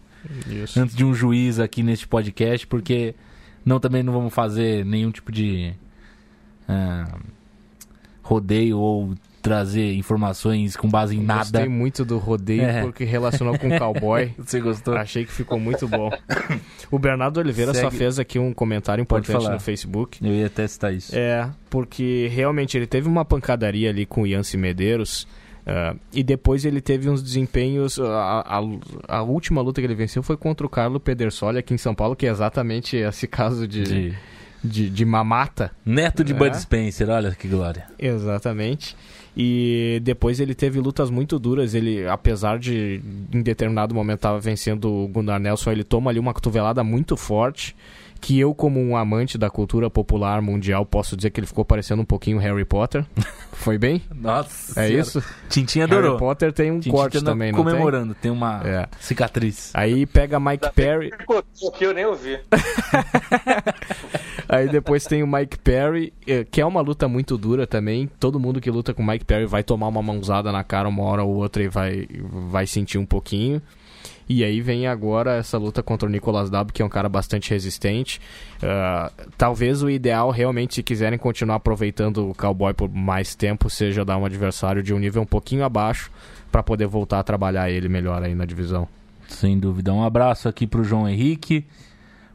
Isso. antes de um juiz aqui neste podcast, porque não também não vamos fazer nenhum tipo de ah, rodeio ou trazer informações com base em nada. Gostei muito do rodeio É. porque relacionou com cowboy. Você gostou? Achei que ficou muito bom. O Bernardo Oliveira só Segue. fez aqui um comentário importante no Facebook. Eu ia testar isso. É, porque realmente ele teve uma pancadaria ali com o Yancy Medeiros. ah, e depois ele teve uns desempenhos. A, a- a última luta que ele venceu foi contra o Carlo Pedersoli aqui em São Paulo, que é exatamente esse caso de, De- de, de mamata. Neto de É. Bud Spencer, olha que glória. Exatamente. E depois ele teve lutas muito duras. Ele, apesar de em determinado momento tava vencendo o Gunnar Nelson, ele toma ali uma cotovelada muito forte. Que eu, como um amante da cultura popular mundial, posso dizer que ele ficou parecendo um pouquinho Harry Potter. Foi bem? Nossa. É senhora. isso? Tintin Harry adorou. Potter tem um Tintin corte tá também, não tem? comemorando, tem, uma É. cicatriz. Aí pega Mike Perry. Que eu nem ouvi. Aí depois tem o Mike Perry, eh, que é uma luta muito dura também. Todo mundo que luta com o Mike Perry vai tomar uma mãozada na cara uma hora ou outra e vai, vai sentir um pouquinho. E aí vem agora essa luta contra o Nicolas Dabo, que é um cara bastante resistente. Ah, talvez o ideal, realmente, se quiserem continuar aproveitando o Cowboy por mais tempo, seja dar um adversário de um nível um pouquinho abaixo para poder voltar a trabalhar ele melhor aí na divisão. Sem dúvida. Um abraço aqui pro João Henrique,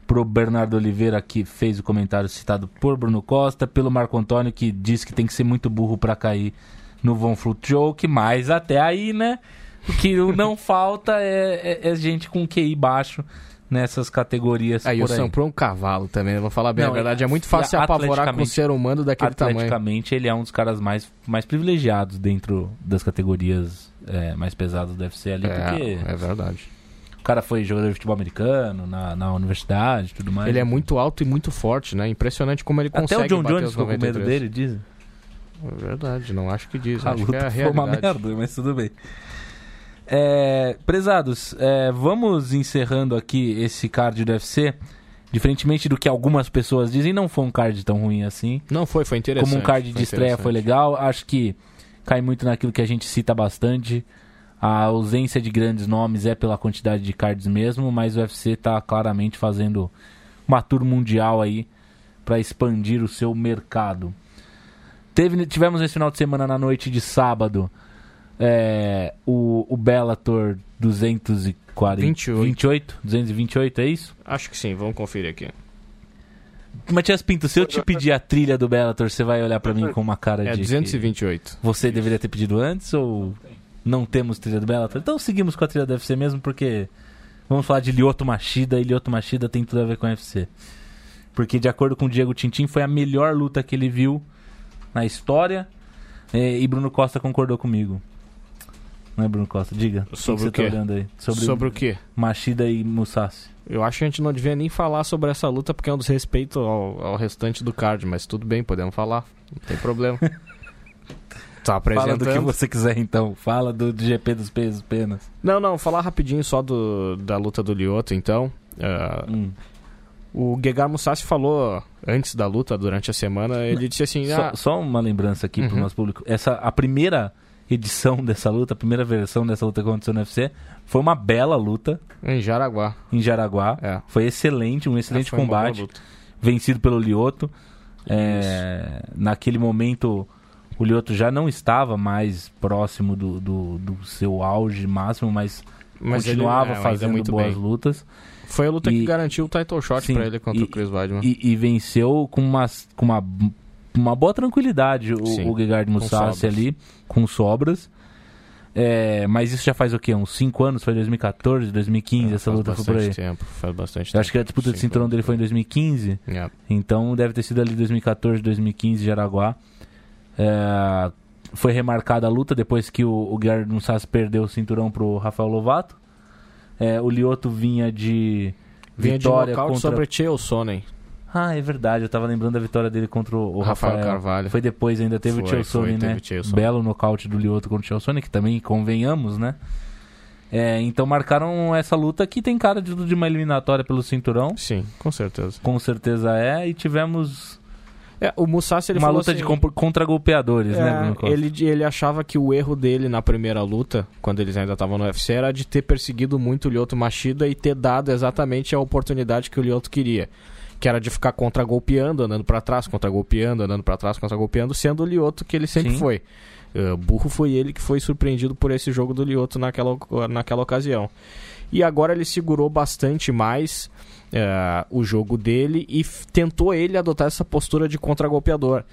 pro Bernardo Oliveira, que fez o comentário citado por Bruno Costa, pelo Marco Antônio, que disse que tem que ser muito burro pra cair no Von Flute Joke, mas até aí, né? O que não falta é, é- é gente com QI baixo nessas categorias Aí o. Sampro é um cavalo também, vamos falar bem Não, a verdade. É muito fácil se apavorar com um ser humano daquele tamanho. Atleticamente, ele é um dos caras mais, mais privilegiados dentro das categorias é, mais pesadas do UFC ali, porque É, é verdade. o cara foi jogador de futebol americano na, na universidade e tudo mais. Ele é muito alto e muito forte, né? Impressionante como ele Até consegue o John bater Jones ficou com medo 93. dele, dizem. É verdade, não acho que diz. A acho que é luta a foi uma merda, mas tudo bem. É, prezados, é, vamos encerrando aqui esse card do UFC. Diferentemente do que algumas pessoas dizem, não foi um card tão ruim assim. Não foi, foi interessante. Como um card de estreia foi legal. Acho que cai muito naquilo que a gente cita bastante. A ausência de grandes nomes é pela quantidade de cards mesmo, mas o UFC tá claramente fazendo uma tour mundial aí para expandir o seu mercado. Teve, tivemos esse final de semana na noite de sábado é, o, o Bellator 240 28. 28, 228, é isso? Acho que sim, vamos conferir aqui. Matias Pinto, se eu te pedir a trilha do Bellator, você vai olhar pra mim com uma cara É de. que 228. Você deveria ter pedido antes ou não temos trilha do Bellator? Então seguimos com a trilha do UFC mesmo, porque vamos falar de Lyoto Machida e Lyoto Machida tem tudo a ver com o UFC. Porque, de acordo com o Diego Tintin, foi a melhor luta que ele viu na história é, e Bruno Costa concordou comigo. Não é, Bruno Costa? Diga. Sobre o que tá olhando aí? Sobre, Sobre o quê? Machida e Musashi. Eu acho que a gente não devia nem falar sobre essa luta porque é um desrespeito ao, ao restante do card, mas tudo bem, podemos falar. Não tem problema. tá Fala do que apresentando. você quiser então. Fala do, do GP dos pesos penas. Não, não, falar rapidinho só do, da luta do Lioto, então. Ah, Hum. o Gegard Mousasi falou antes da luta, durante a semana, ele disse assim, Só, ah, só uma lembrança aqui pro Uhum. nosso público. Essa, a primeira edição dessa luta, a primeira versão dessa luta que aconteceu no UFC, foi uma bela luta em Jaraguá. em Jaraguá. É. Foi excelente, um excelente boa combate, vencido pelo Lioto. É, naquele momento, o Lioto já não estava mais próximo do, do, do seu auge máximo, mas, Mas ele, continuava é, ainda fazendo muito boas bem. lutas. Foi a luta E- que garantiu o title shot pra ele contra e- o Chris Weidman. E, e venceu com uma, com uma, uma boa tranquilidade o, Sim, o Gegard Mousasi ali, com sobras. É, mas isso já faz o quê? Uns 5 anos? Foi 2014, 2015? essa faz luta foi por aí. bastante tempo, faz bastante Eu acho que a disputa de cinturão anos, dele foi em 2015. É. Então deve ter sido ali 2014, 2015, Jaraguá. É, foi remarcada a luta depois que o, o Gerard Mussas perdeu o cinturão pro Rafael Lovato. É, o Lioto vinha de Vinha de vitória nocaute contra... sobre Chael Sonnen. Ah, é verdade. Eu tava lembrando da vitória dele contra o, Rafael Rafael. Carvalho. Foi depois, ainda teve Foi, o Chelsea, foi, né? teve o Chael Sonnen. Belo nocaute do Lioto contra o Chelsea, que também convenhamos, né? É, então marcaram essa luta que tem cara de, de uma eliminatória pelo cinturão. Sim, com certeza. Com certeza é. E tivemos É, o Musashi ele uma luta assim, de comp- contra-golpeadores, né, É, Costa? ele, ele achava que o erro dele na primeira luta, quando eles ainda estavam no UFC, era de ter perseguido muito o Lyoto Machida e ter dado exatamente a oportunidade que o Lyoto queria. Que era de ficar contra-golpeando, andando pra trás, contra-golpeando, andando pra trás, contra-golpeando, sendo o Lyoto que ele sempre Sim. foi. Uh, burro foi ele que foi surpreendido por esse jogo do Lyoto naquela, naquela ocasião. E agora ele segurou bastante mais eh, o jogo dele e tentou ele adotar essa postura de contra-golpeador.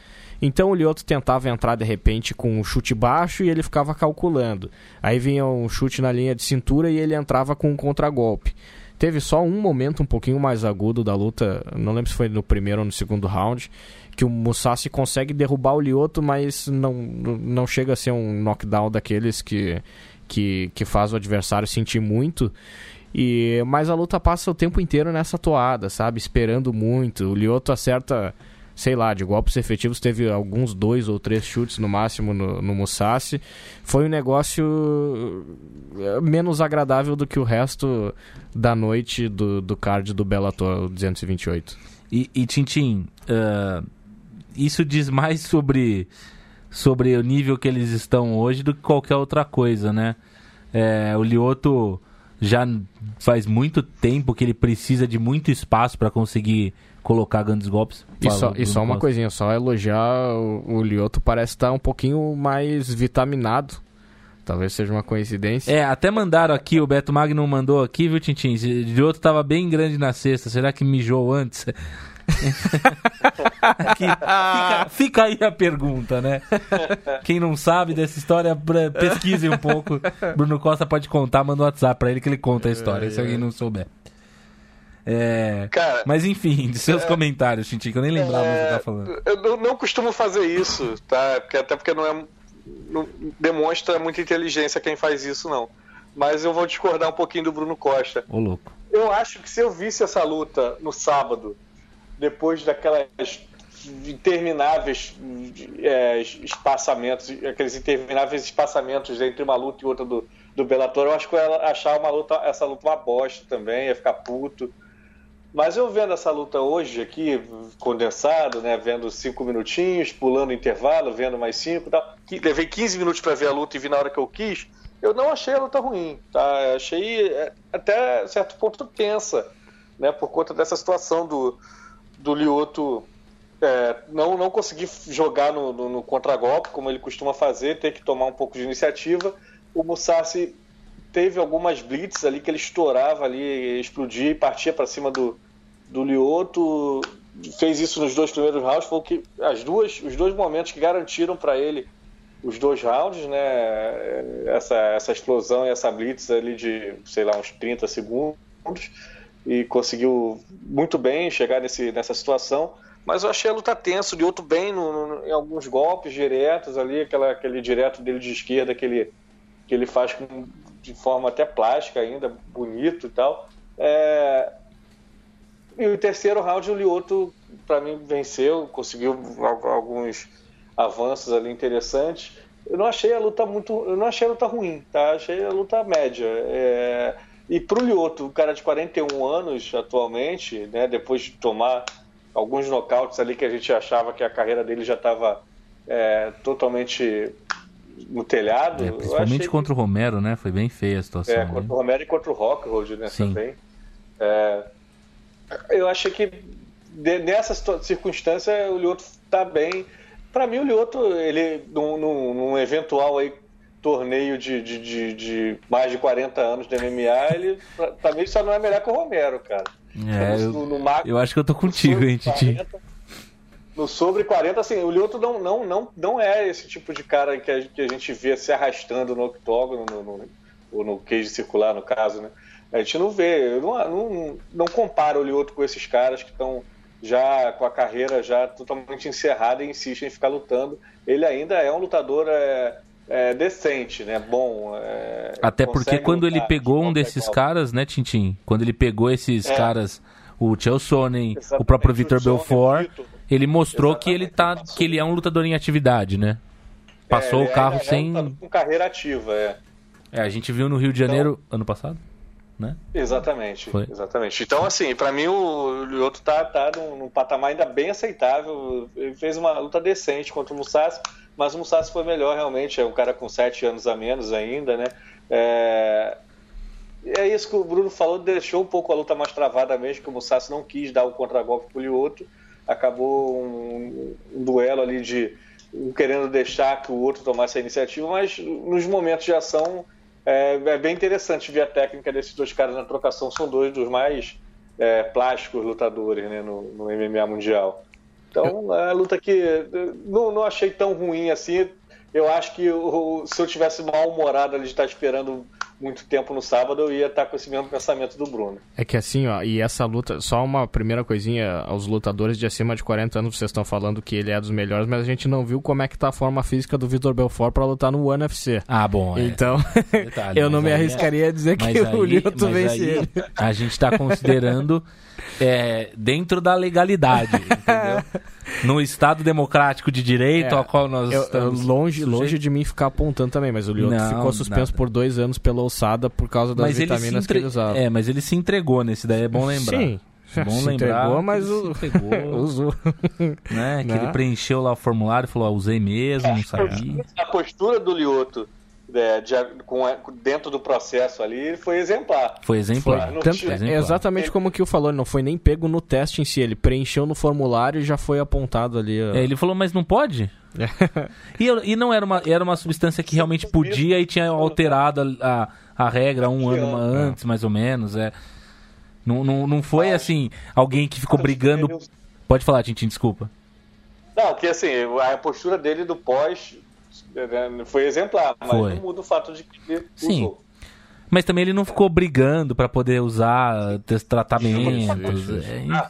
Então o Lyoto tentava entrar de repente com um chute baixo e ele ficava calculando. Aí vinha um chute na linha de cintura e ele entrava com um contragolpe. Teve só um momento um pouquinho mais agudo da luta, não lembro se foi no primeiro ou no segundo round, que o Musashi consegue derrubar o Lioto, mas não, não chega a ser um knockdown daqueles que, que, que faz o adversário sentir muito. E, mas a luta passa o tempo inteiro nessa toada, sabe? Esperando muito. O Lioto acerta, sei lá, de golpes efetivos, teve alguns dois ou três chutes no máximo no, no Musashi. Foi um negócio eh, menos agradável do que o resto da noite do, do card do Bellator 228. E, e Tintin, ah, isso diz mais sobre, sobre o nível que eles estão hoje do que qualquer outra coisa, né? É, o Lioto já faz muito tempo que ele precisa de muito espaço para conseguir colocar grandes golpes. E só, e só uma Costa. coisinha, só elogiar o, o Lioto parece estar um pouquinho mais vitaminado. Talvez seja uma coincidência. É, até mandaram aqui, o Beto Magno mandou aqui, viu, Tintin? O Lioto tava bem grande na sexta, será que mijou antes? Aqui, fica, fica aí a pergunta, né? Quem não sabe dessa história, pesquise um pouco. Bruno Costa pode contar, manda um WhatsApp pra ele que ele conta a história, se alguém não souber. É, Cara, mas enfim, de seus comentários, Tintin, que eu nem lembrava o que você tá falando. eu não, não costumo fazer isso, tá? Porque, até porque não é. Não demonstra muita inteligência quem faz isso, não. Mas eu vou discordar um pouquinho do Bruno Costa. Ô, louco. Eu acho que se eu visse essa luta no sábado, depois daquelas intermináveis é, espaçamentos, aqueles intermináveis espaçamentos entre uma luta e outra do, do Bellator, eu acho que eu ia achar uma luta, essa luta uma bosta também, ia ficar puto. Mas eu vendo essa luta hoje aqui, condensado, né? Vendo cinco minutinhos, pulando intervalo, vendo mais cinco e tal. Levei 15 minutos para ver a luta e vi na hora que eu quis. Eu não achei a luta ruim, tá? Achei é, até certo ponto tensa, né? Por conta dessa situação do, do Lioto é, não, não conseguir jogar no, no, no contragolpe, como ele costuma fazer, ter que tomar um pouco de iniciativa. O Musashi teve algumas blitz ali que ele estourava ali, explodia e partia para cima do, do Lioto. Fez isso nos dois primeiros rounds, foi que as duas, os dois momentos que garantiram para ele os dois rounds, né? Essa, essa explosão e essa blitz ali de, sei lá, uns 30 segundos. E conseguiu muito bem chegar nesse, nessa situação. Mas eu achei a luta tenso, de outro bem no, no- em alguns golpes diretos ali, aquela, aquele direto dele de esquerda que ele, que ele faz com, de forma até plástica ainda, bonito e tal. É, E o terceiro round, o Lioto, para mim, venceu, conseguiu al- alguns avanços ali interessantes. Eu não achei a luta muito. Eu não achei a luta ruim, tá? Achei a luta média. É, E pro Lioto, um cara de 41 anos atualmente, né, depois de tomar alguns nocautes ali que a gente achava que a carreira dele já estava totalmente no telhado. É, principalmente contra o Romero, né? Foi bem feia a situação. é, né? contra o Romero e contra o Rockhold, né, Sim. também. É, eu achei que nessa circunstância o Lioto tá bem. Para mim, o Lioto, ele, num, num- eventual aí, torneio de, de, de- de mais de 40 anos de MMA, ele pra, pra mim só não é melhor que o Romero, cara. É, no, eu, no, no ma- eu acho que eu tô contigo, hein, Titi? 40, No sobre 40, assim, o Lioto não, não, não, não é esse tipo de cara que a, que a gente vê se arrastando no octógono, no, no, ou no cage circular, no caso, né? A gente não vê, eu não, não, não comparo o Lioto com esses caras que estão já com a carreira já totalmente encerrada e insistem em ficar lutando. Ele ainda é um lutador é, é, decente, né? Bom. é, Até porque quando ele lutar pegou de um desses caras, né, Tintin? Quando ele pegou esses É. caras, o Chael Sonnen, o próprio Vitor o Belfort, o ele mostrou que ele tá, que ele é um lutador em atividade, né? Passou É, o ele carro é um sem. Com carreira ativa, é. É, a gente viu no Rio de Janeiro ano passado, né? Exatamente, Foi. exatamente. Então, assim, pra mim o Lyoto tá, tá num, num patamar ainda bem aceitável. Ele fez uma luta decente contra o Musashi, mas o Musashi foi melhor realmente. É um cara com sete anos a menos ainda, né? É... É isso que o Bruno falou, deixou um pouco a luta mais travada mesmo, que o Musashi não quis dar o contragolpe pro Lyoto. Acabou um, um duelo ali de um querendo deixar que o outro tomasse a iniciativa, mas nos momentos de ação é, é bem interessante ver a técnica desses dois caras na trocação. São dois dos mais é, plásticos lutadores né, no, no MMA mundial. Então, é a luta que não, não achei tão ruim assim. Eu acho que o- se eu tivesse mal-humorado ali de estar esperando muito tempo no sábado, eu ia estar com esse mesmo pensamento do Bruno. É que assim, ó, e essa luta, só uma primeira coisinha, aos lutadores de acima de 40 anos, vocês estão falando que ele é dos melhores, mas a gente não viu como é que tá a forma física do Vitor Belfort pra lutar no UFC. Ah, bom. é. Então, Detalhe, eu não me aí- arriscaria a dizer que Mas o aí, Lyoto mas vence aí ele. a gente tá considerando é, dentro da legalidade, entendeu? No Estado democrático de direito É, ao qual nós Eu- eu- estamos longe, longe de mim ficar apontando também, mas o Lyoto ficou suspenso nada. por dois anos pela ossada por causa das Mas ele, vitaminas entre... que ele usava. é, mas ele se entregou nesse daí, é bom lembrar. Sim. É bom se lembrar entregou, mas ele o... entregou, usou. né? Que Né? ele preencheu lá o formulário e falou, ah, usei mesmo, não sabia. A postura do Lioto é, de- com dentro do processo ali foi exemplar. Foi exemplar. Não Tanto- é exemplar. exatamente como o que o falou, ele não foi nem pego no teste em si, ele preencheu no formulário e já foi apontado ali. É, ele falou, mas não pode? e, e não era uma, era uma substância que realmente podia e tinha alterado a, a, a regra um ano ma- antes, mais ou menos. É. Não, não, não foi assim, alguém que ficou brigando. Pode falar, Tintin, desculpa. Não, que assim, a postura dele do pós foi exemplar, mas Foi. não muda o fato de que ele Sim. usou. Mas também ele não ficou brigando pra poder usar tratamentos. É, Ah,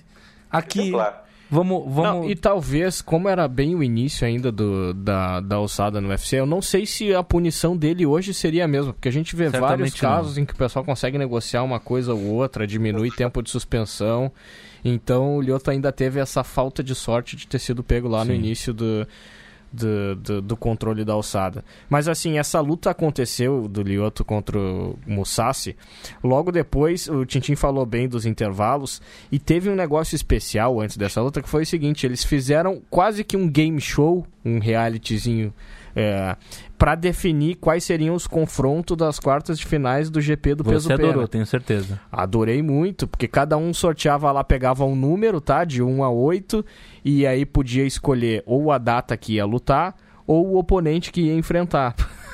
aqui, Exemplar. vamos. vamos... Não, e talvez, como era bem o início ainda do, da, da alçada no UFC, eu não sei se a punição dele hoje seria a mesma, porque a gente vê Certamente vários não. casos em que o pessoal consegue negociar uma coisa ou outra, diminui tempo de suspensão. Então o Lyoto ainda teve essa falta de sorte de ter sido pego lá no Sim. início do, do, do, do controle da alçada. Mas assim, essa luta aconteceu do Lyoto contra o Musashi. Logo depois, o Tintin falou bem dos intervalos. E teve um negócio especial antes dessa luta que foi o seguinte: eles fizeram quase que um game show, um realityzinho. É, para definir quais seriam os confrontos das quartas de finais do GP do peso Você adorou, pena. tenho certeza. Adorei muito, porque cada um sorteava lá, pegava um número, tá? De 1 a 8, e aí podia escolher ou a data que ia lutar, ou o oponente que ia enfrentar.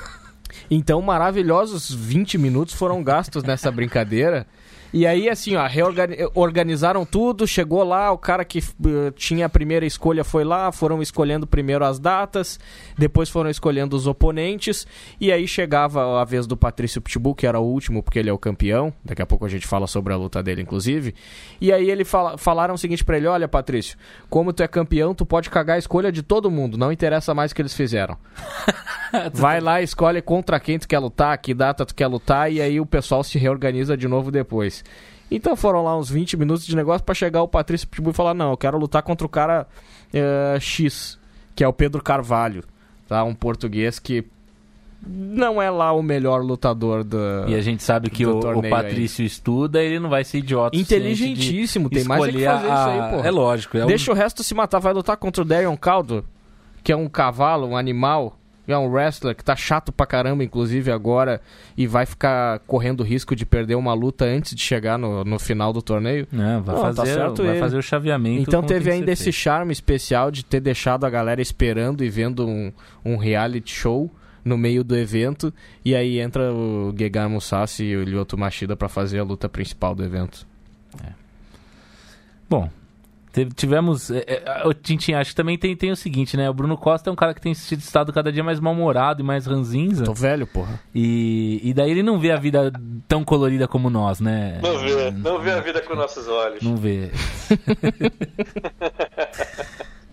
Então, maravilhosos 20 minutos foram gastos nessa brincadeira. E aí, assim, ó, reorgani- organizaram tudo, chegou lá, o cara que eh, tinha a primeira escolha foi lá, foram escolhendo primeiro as datas, depois foram escolhendo os oponentes, e aí chegava a vez do Patrício Pitbull, que era o último, porque ele é o campeão, daqui a pouco a gente fala sobre a luta dele, inclusive, e aí ele fala, falaram o seguinte pra ele, olha, Patrício, como tu é campeão, tu pode cagar a escolha de todo mundo, não interessa mais o que eles fizeram. Vai lá, escolhe contra quem tu quer lutar, que data tu quer lutar, e aí o pessoal se reorganiza de novo depois. Então foram lá uns 20 minutos de negócio pra chegar o Patrício Pitbull e falar: Não, eu quero lutar contra o cara eh, X, que é o Pedro Carvalho, tá? Um português que não é lá o melhor lutador da. E a gente sabe que o, o Patrício estuda, ele não vai ser idiota. Inteligentíssimo, tem mais é que fazer isso a- aí, pô. É lógico. É um- Deixa o resto se matar, vai lutar contra o Darion Caldo, que é um cavalo, um animal, é um wrestler que tá chato pra caramba, inclusive agora, e vai ficar correndo risco de perder uma luta antes de chegar no, no final do torneio. Não, vai, Não, tá fazer, certo vai ele. fazer o chaveamento. Então teve ainda esse feito. charme especial de ter deixado a galera esperando e vendo um, um reality show no meio do evento, e aí entra o Gegard Musashi e o Lyoto Machida pra fazer a luta principal do evento. Bom, teve- tivemos. É, é, o Tintin, acho que também tem, tem o seguinte, né? O Bruno Costa é um cara que tem sido estado cada dia mais mal-humorado e mais ranzinza. Tô velho, porra. E, e daí ele não vê a vida tão colorida como nós, né? Não vê, não vê a vida com nossos olhos. Não vê.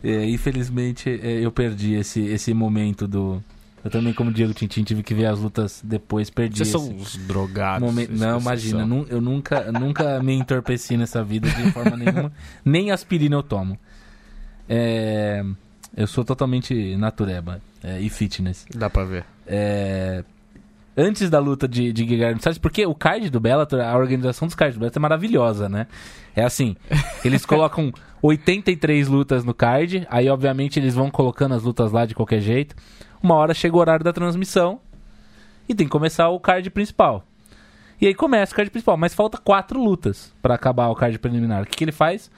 É, infelizmente é, eu perdi esse, esse momento do. Eu também, como Diego Tintin, tive que ver as lutas depois, perdi Vocês são uns drogados. Não, imagina, são. eu nunca, nunca me entorpeci nessa vida de forma nenhuma. Nem aspirina eu tomo. É, eu sou totalmente natureba é, e fitness. Dá pra ver. É, antes da luta de, de Guilherme Salles, porque o card do Bellator, a organização dos cards do Bellator é maravilhosa, né? É assim, eles colocam 83 lutas no card, aí obviamente eles vão colocando as lutas lá de qualquer jeito. Uma hora chega o horário da transmissão e tem que começar o card principal. E aí começa o card principal, mas falta quatro lutas pra acabar o card preliminar. O que, que ele faz?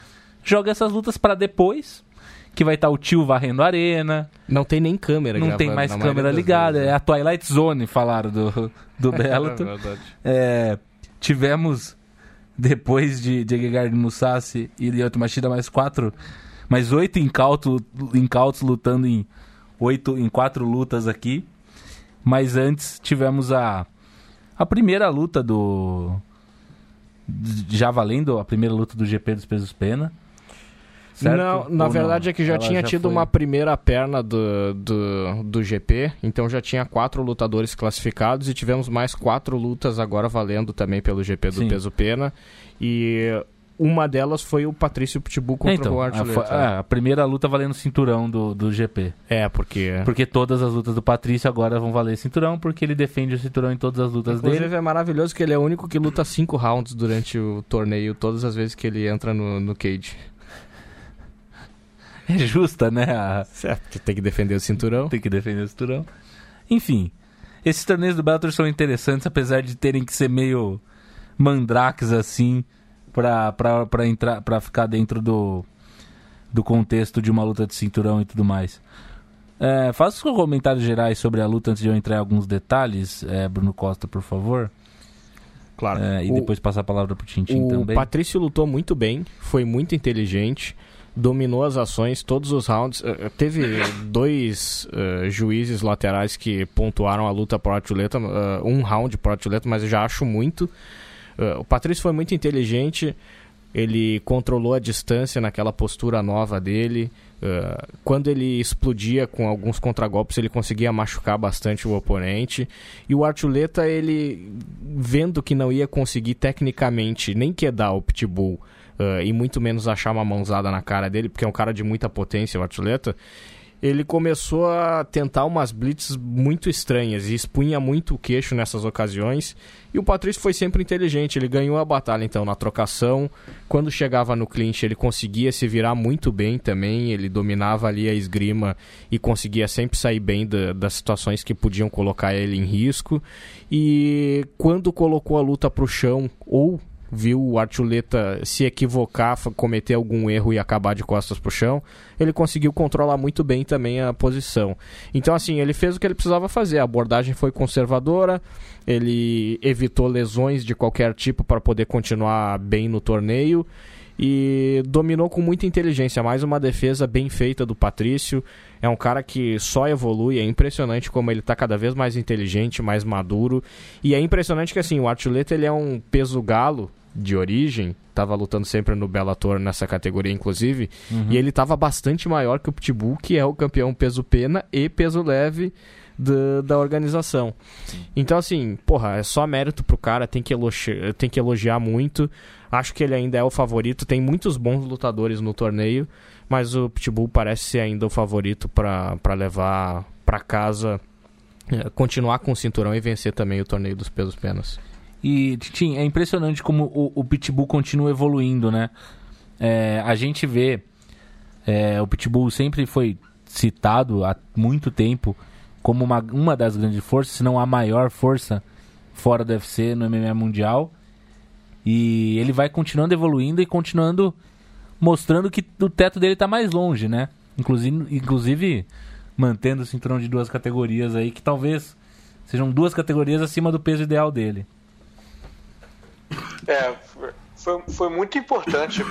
Joga essas lutas pra depois, que vai estar o tio varrendo a arena, Não tem nem câmera não tem mais câmera ligada. vezes, É né? a Twilight Zone, falaram do, do Bellator. É verdade. É, tivemos, depois de, de Gegard Musashi e Lyoto Machida, mais quatro, mais oito incauto, incautos lutando em oito, em quatro lutas aqui. Mas antes tivemos a, a primeira luta do. Já valendo a primeira luta do GP dos pesos pena. certo? Não, na Ou verdade é que já Ela tinha tido foi- uma primeira perna do, do, do GP, então já tinha quatro lutadores classificados e tivemos mais quatro lutas agora valendo também pelo GP do Sim. peso pena. E uma delas foi o Patrício Pitbull contra É, então, o a, Archuleta. foi- é, a primeira luta valendo cinturão do, do GP. É, porque... Porque todas as lutas do Patrício agora vão valer cinturão, porque ele defende o cinturão em todas as lutas Inclusive dele. é maravilhoso que ele é o único que luta cinco rounds durante o torneio, todas as vezes que ele entra no, no cage. É justa, né? A- Certo, que tem que defender o cinturão. tem que defender o cinturão. Enfim, esses torneios do Bellator são interessantes, apesar de terem que ser meio mandrakes assim, pra, pra, pra, entrar, pra ficar dentro do, do contexto de uma luta de cinturão e tudo mais. É, faça os comentários gerais sobre a luta antes de eu entrar em alguns detalhes, é, Bruno Costa, por favor. Claro. É, e O- depois passar a palavra pro Tintin O também. Patrício lutou muito bem, foi muito inteligente, dominou as ações, todos os rounds. Eh, eh, teve dois eh, juízes laterais que pontuaram a luta pro Archuleta, eh, um round pro Archuleta, mas eu já acho muito. Eh, o Patrício foi muito inteligente, ele controlou a distância naquela postura nova dele. eh, quando ele explodia com alguns contragolpes, ele conseguia machucar bastante o oponente. E o Archuleta, ele vendo que não ia conseguir tecnicamente nem quedar o Pitbull eh, e muito menos achar uma mãozada na cara dele, porque é um cara de muita potência, o Archuleta, ele começou a tentar umas blitz muito estranhas e expunha muito o queixo nessas ocasiões. E o Patrício foi sempre inteligente, ele ganhou a batalha então na trocação. Quando chegava no clinch, ele conseguia se virar muito bem também, ele dominava ali a esgrima e conseguia sempre sair bem da- das situações que podiam colocar ele em risco. E quando colocou a luta pro chão ou viu o Archuleta se equivocar, cometer algum erro e acabar de costas pro chão, ele conseguiu controlar muito bem também a posição. Então, assim, ele fez o que ele precisava fazer. A abordagem foi conservadora, ele evitou lesões de qualquer tipo para poder continuar bem no torneio e dominou com muita inteligência. Mais uma defesa bem feita do Patrício. É um cara que só evolui, é impressionante como ele está cada vez mais inteligente, mais maduro. E é impressionante que assim, o Archuleta ele é um peso galo de origem, tava lutando sempre no Bellator nessa categoria inclusive, e ele tava bastante maior que o Pitbull, que é o campeão peso pena e peso leve da, da organização. Então, assim, porra, é só mérito pro cara, tem que, elogiar, tem que elogiar muito. Acho que ele ainda é o favorito, tem muitos bons lutadores no torneio, mas o Pitbull parece ser ainda o favorito pra levar pra casa, eh, continuar com o cinturão e vencer também o torneio dos pesos penas. E, Titim, é impressionante como o, o Pitbull continua evoluindo, né? É, a gente vê. é, o Pitbull sempre foi citado há muito tempo como uma, uma das grandes forças, se não a maior força fora do UFC no MMA Mundial. E ele vai continuando evoluindo e continuando mostrando que o teto dele tá mais longe, né? Inclusive, inclusive mantendo o cinturão de duas categorias aí, que talvez sejam duas categorias acima do peso ideal dele. É, foi, foi muito importante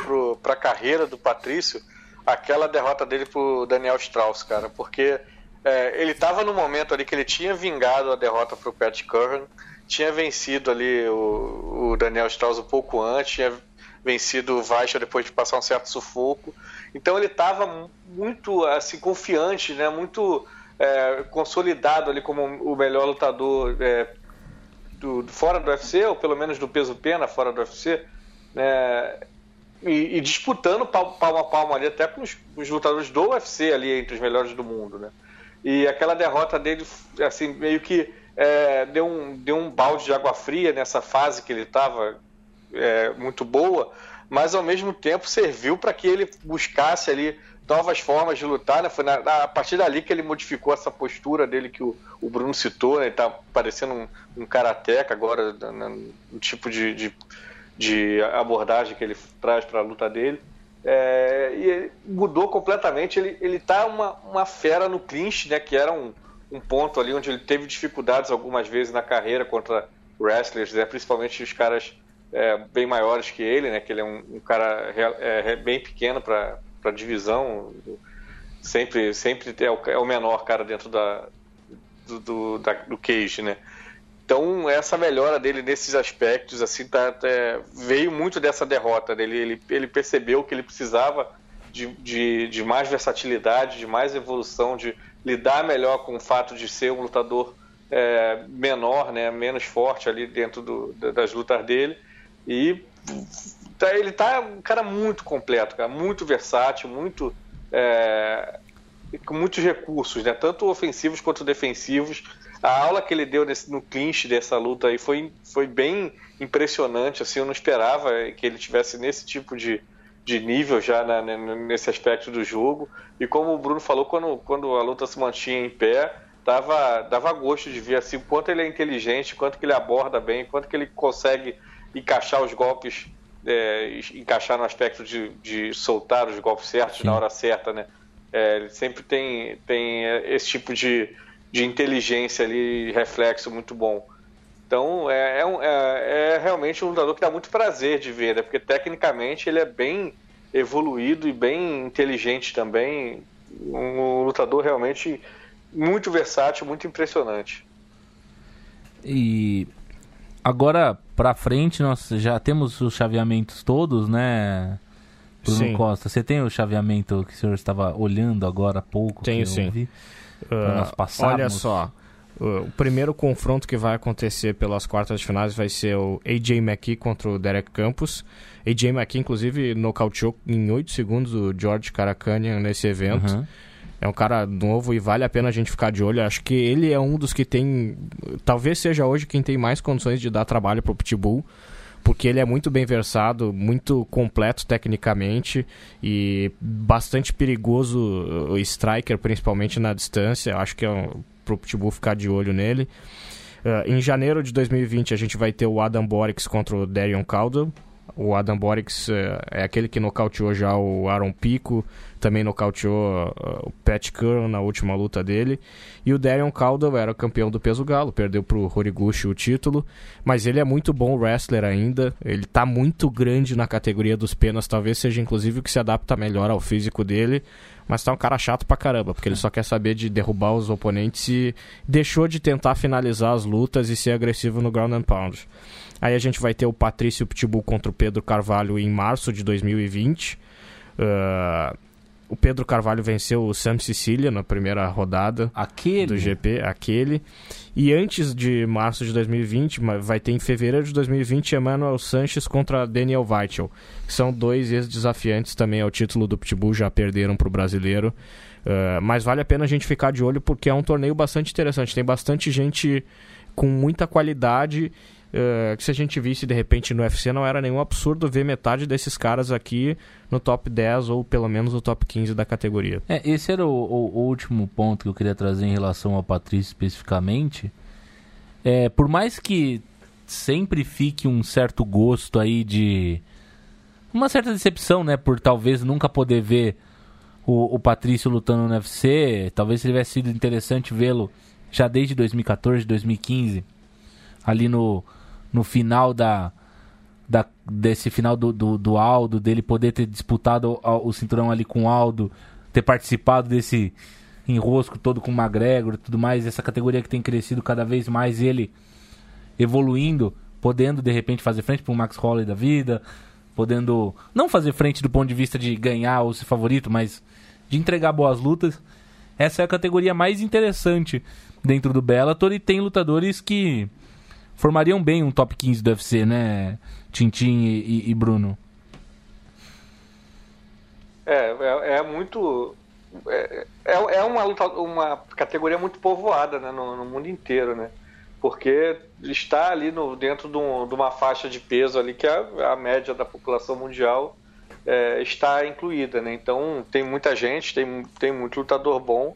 para a carreira do Patrício aquela derrota dele pro Daniel Strauss, cara, porque é, ele estava no momento ali que ele tinha vingado a derrota pro Pat Curran, tinha vencido ali o, o Daniel Strauss um pouco antes, tinha vencido o Weicha depois de passar um certo sufoco, então ele estava muito assim confiante, né, muito é, consolidado ali como o melhor lutador é, do, do- fora do UFC, ou pelo menos do peso pena fora do UFC, né, e, e disputando palmo a palmo ali até com os, os lutadores do UFC ali entre os melhores do mundo, né? E aquela derrota dele, assim, meio que é, deu, um, deu um balde de água fria nessa fase que ele estava muito boa, mas ao mesmo tempo serviu para que ele buscasse ali novas formas de lutar, né? Foi na- na- a partir dali que ele modificou essa postura dele que o, o Bruno citou, né? Ele tá parecendo um, um karateca agora, na- no tipo de, de, de abordagem que ele traz para a luta dele. É, e ele mudou completamente. Ele, ele tá uma, uma fera no clinch, né? Que era um, um ponto ali onde ele teve dificuldades algumas vezes na carreira contra wrestlers, né? principalmente os caras é, bem maiores que ele, né? Que ele é um, um cara é, bem pequeno para a divisão. Sempre, sempre é o, é o menor cara dentro da, do, do, da- do cage, né? Então, essa melhora dele nesses aspectos, assim, tá, é, veio muito dessa derrota dele. Ele, ele percebeu que ele precisava de, de, de mais versatilidade, de mais evolução, de lidar melhor com o fato de ser um lutador é, menor, né, menos forte ali dentro do, das lutas dele. E tá, ele tá um cara muito completo, cara, muito versátil, muito é, com muitos recursos, né, tanto ofensivos quanto defensivos. A aula que ele deu nesse, no clinch dessa luta aí foi, foi bem impressionante. Assim, eu não esperava que ele tivesse nesse tipo de, de nível já né, nesse aspecto do jogo. E como o Bruno falou, quando, quando a luta se mantinha em pé, dava, dava gosto de ver assim, quanto ele é inteligente, quanto que ele aborda bem, quanto que ele consegue encaixar os golpes, é, encaixar no aspecto de, de soltar os golpes certos Sim. na hora certa, né? É, ele sempre tem, tem esse tipo de, de inteligência ali, reflexo muito bom. Então é, é, um- é- é realmente um lutador que dá muito prazer de ver, né? porque tecnicamente ele é bem evoluído e bem inteligente também. Um lutador realmente muito versátil, muito impressionante. E agora pra frente nós já temos os chaveamentos todos, né? Bruno Sim. Costa, você tem o chaveamento que o senhor estava olhando agora há pouco? Tenho sim. passarmos. olha só, uh, o primeiro confronto que vai acontecer pelas quartas de finais vai ser o AJ McKee contra o Derek Campos. AJ McKee, inclusive, nocauteou em 8 segundos o George Caracanian nesse evento. Aham. É um cara novo e vale a pena a gente ficar de olho. Acho que ele é um dos que tem. Talvez seja hoje quem tem mais condições de dar trabalho pro Pitbull. Porque ele é muito bem versado, muito completo tecnicamente e bastante perigoso o striker, principalmente na distância. Acho que é um, pro Pitbull ficar de olho nele. Ah, em janeiro de 2020 a gente vai ter o Adam Borix contra o Darion Caldwell. O Adam Borix eh, é aquele que nocauteou já o Aaron Pico, também nocauteou uh, o Pat Curran na última luta dele. E o Darion Caldwell era campeão do peso galo, perdeu pro Horiguchi o título, mas ele é muito bom wrestler ainda. Ele tá muito grande na categoria dos penas, talvez seja inclusive o que se adapta melhor ao físico dele. Mas tá um cara chato pra caramba, porque ele só quer saber de derrubar os oponentes e deixou de tentar finalizar as lutas e ser agressivo no ground and pound. Aí a gente vai ter o Patrício Pitbull contra o Pedro Carvalho em março de 2020. Ah, o Pedro Carvalho venceu o Sam Sicilia na primeira rodada Aquele. do GP, aquele. E antes de março de 2020, mas vai ter em fevereiro de 2020 Emmanuel Sanches contra Daniel Weichel, são dois ex-desafiantes também ao título do Pitbull, já perderam para o brasileiro. Uh, mas vale a pena a gente ficar de olho porque é um torneio bastante interessante. Tem bastante gente com muita qualidade. Uh, que se a gente visse de repente no UFC, não era nenhum absurdo ver metade desses caras aqui no top 10 ou pelo menos no top 15 da categoria. É, esse era o, o- o último ponto que eu queria trazer em relação ao Patrício especificamente. É, por mais que sempre fique um certo gosto aí de. Uma certa decepção, né? Por talvez nunca poder ver o, o Patrício lutando no UFC. Talvez tivesse sido interessante vê-lo já desde 2014, 2015. Ali no, no final da, da- desse final do, do, do Aldo, dele poder ter disputado o, o cinturão ali com o Aldo, ter participado desse enrosco todo com o McGregor e tudo mais, essa categoria que tem crescido cada vez mais, ele evoluindo, podendo de repente fazer frente para um Max Holloway da vida, podendo não fazer frente do ponto de vista de ganhar ou ser favorito, mas de entregar boas lutas. Essa é a categoria mais interessante dentro do Bellator e tem lutadores que formariam bem um top 15 do UFC, né? Tintin e, e- e Bruno. É, é, é muito. É, é é uma, luta, uma categoria muito povoada né, no, no mundo inteiro, né? Porque está ali no, dentro de, um- de uma faixa de peso ali que a, a média da população mundial é, está incluída, né? Então tem muita gente, tem, tem muito lutador bom.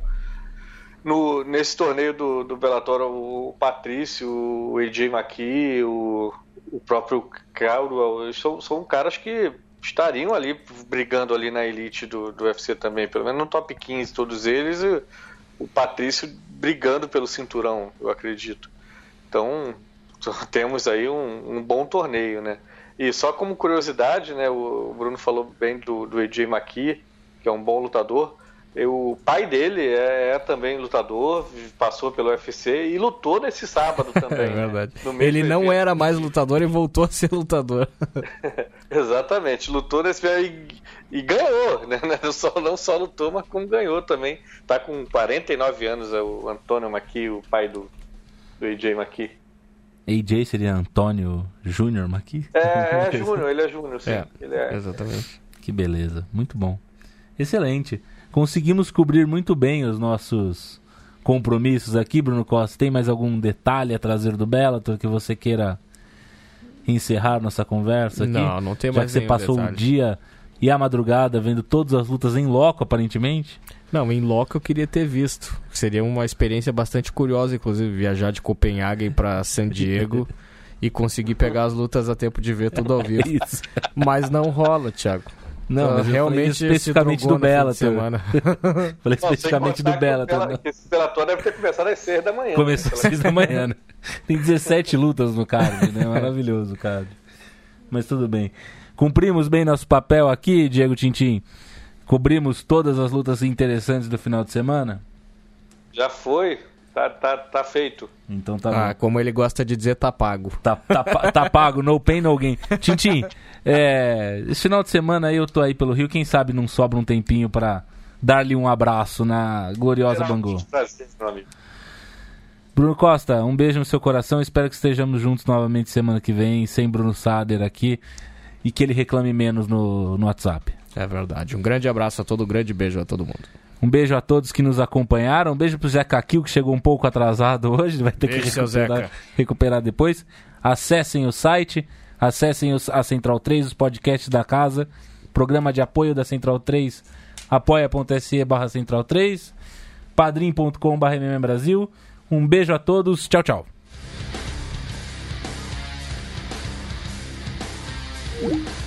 No, nesse torneio do, do Bellator, o Patrício, o AJ McKee, o, o próprio Caldwell, são, são caras que estariam ali brigando ali na elite do, do UFC também, pelo menos no top 15 todos eles, e o Patrício brigando pelo cinturão, eu acredito. Então temos aí um, um bom torneio, né? E só como curiosidade, né, o Bruno falou bem do, do AJ McKee, que é um bom lutador, o pai dele é, é também lutador, passou pelo UFC e lutou nesse sábado também. É verdade. né? Ele não evento. era mais lutador e voltou a ser lutador. Exatamente, lutou nesse e, e ganhou, né? Não só, não só lutou, mas como ganhou também. Tá com 49 anos, é o Antônio Maqui, o pai do, do AJ Maqui. AJ seria Antônio Júnior aqui? É, é Júnior, ele é Júnior, sim. É. Ele é. Exatamente. Que beleza, muito bom. Excelente. Conseguimos cobrir muito bem os nossos compromissos aqui, Bruno Costa. Tem mais algum detalhe a trazer do Bellator que você queira encerrar nossa conversa aqui? Não, não tem Já mais que você passou detalhe. o dia e a madrugada vendo todas as lutas em loco, aparentemente. Não, em loco eu queria ter visto. Seria uma experiência bastante curiosa, inclusive, viajar de Copenhague para San Diego e conseguir pegar as lutas a tempo de ver tudo ao vivo. Isso. Mas não rola, Thiago. Não, Ah, mas realmente se especificamente do Bellator. semana. Falei especificamente do. Bela- né? que Esse Bellator deve ter começado às 6 da manhã. Começou às né? 6 da manhã, né? Tem 17 lutas no card, né? Maravilhoso o card. Mas tudo bem. Cumprimos bem nosso papel aqui, Diego Tintim? Cobrimos todas as lutas interessantes do final de semana? Já foi, tá, tá, tá feito. Então tá Ah, bom. como ele gosta de dizer, tá pago. Tá, tá, tá pago, no pain, no gain. Tintim, é, esse final de semana aí eu tô aí pelo Rio, quem sabe não sobra um tempinho pra dar-lhe um abraço na gloriosa Bangu. Bruno Costa, um beijo no seu coração. Espero que estejamos juntos novamente semana que vem, sem Bruno Sader aqui. E que ele reclame menos no, no WhatsApp. É verdade. Um grande abraço a todo, um grande beijo a todo mundo. Um beijo a todos que nos acompanharam. Um beijo pro Zé Caquil, que chegou um pouco atrasado hoje. Vai ter Beijo, que recuperar, recuperar depois. Acessem o site, Acessem os, a Central 3, os podcasts da casa, programa de apoio da Central 3, apoia.se barra Central 3, padrim.com barra Um beijo a todos, tchau, tchau. Thank you.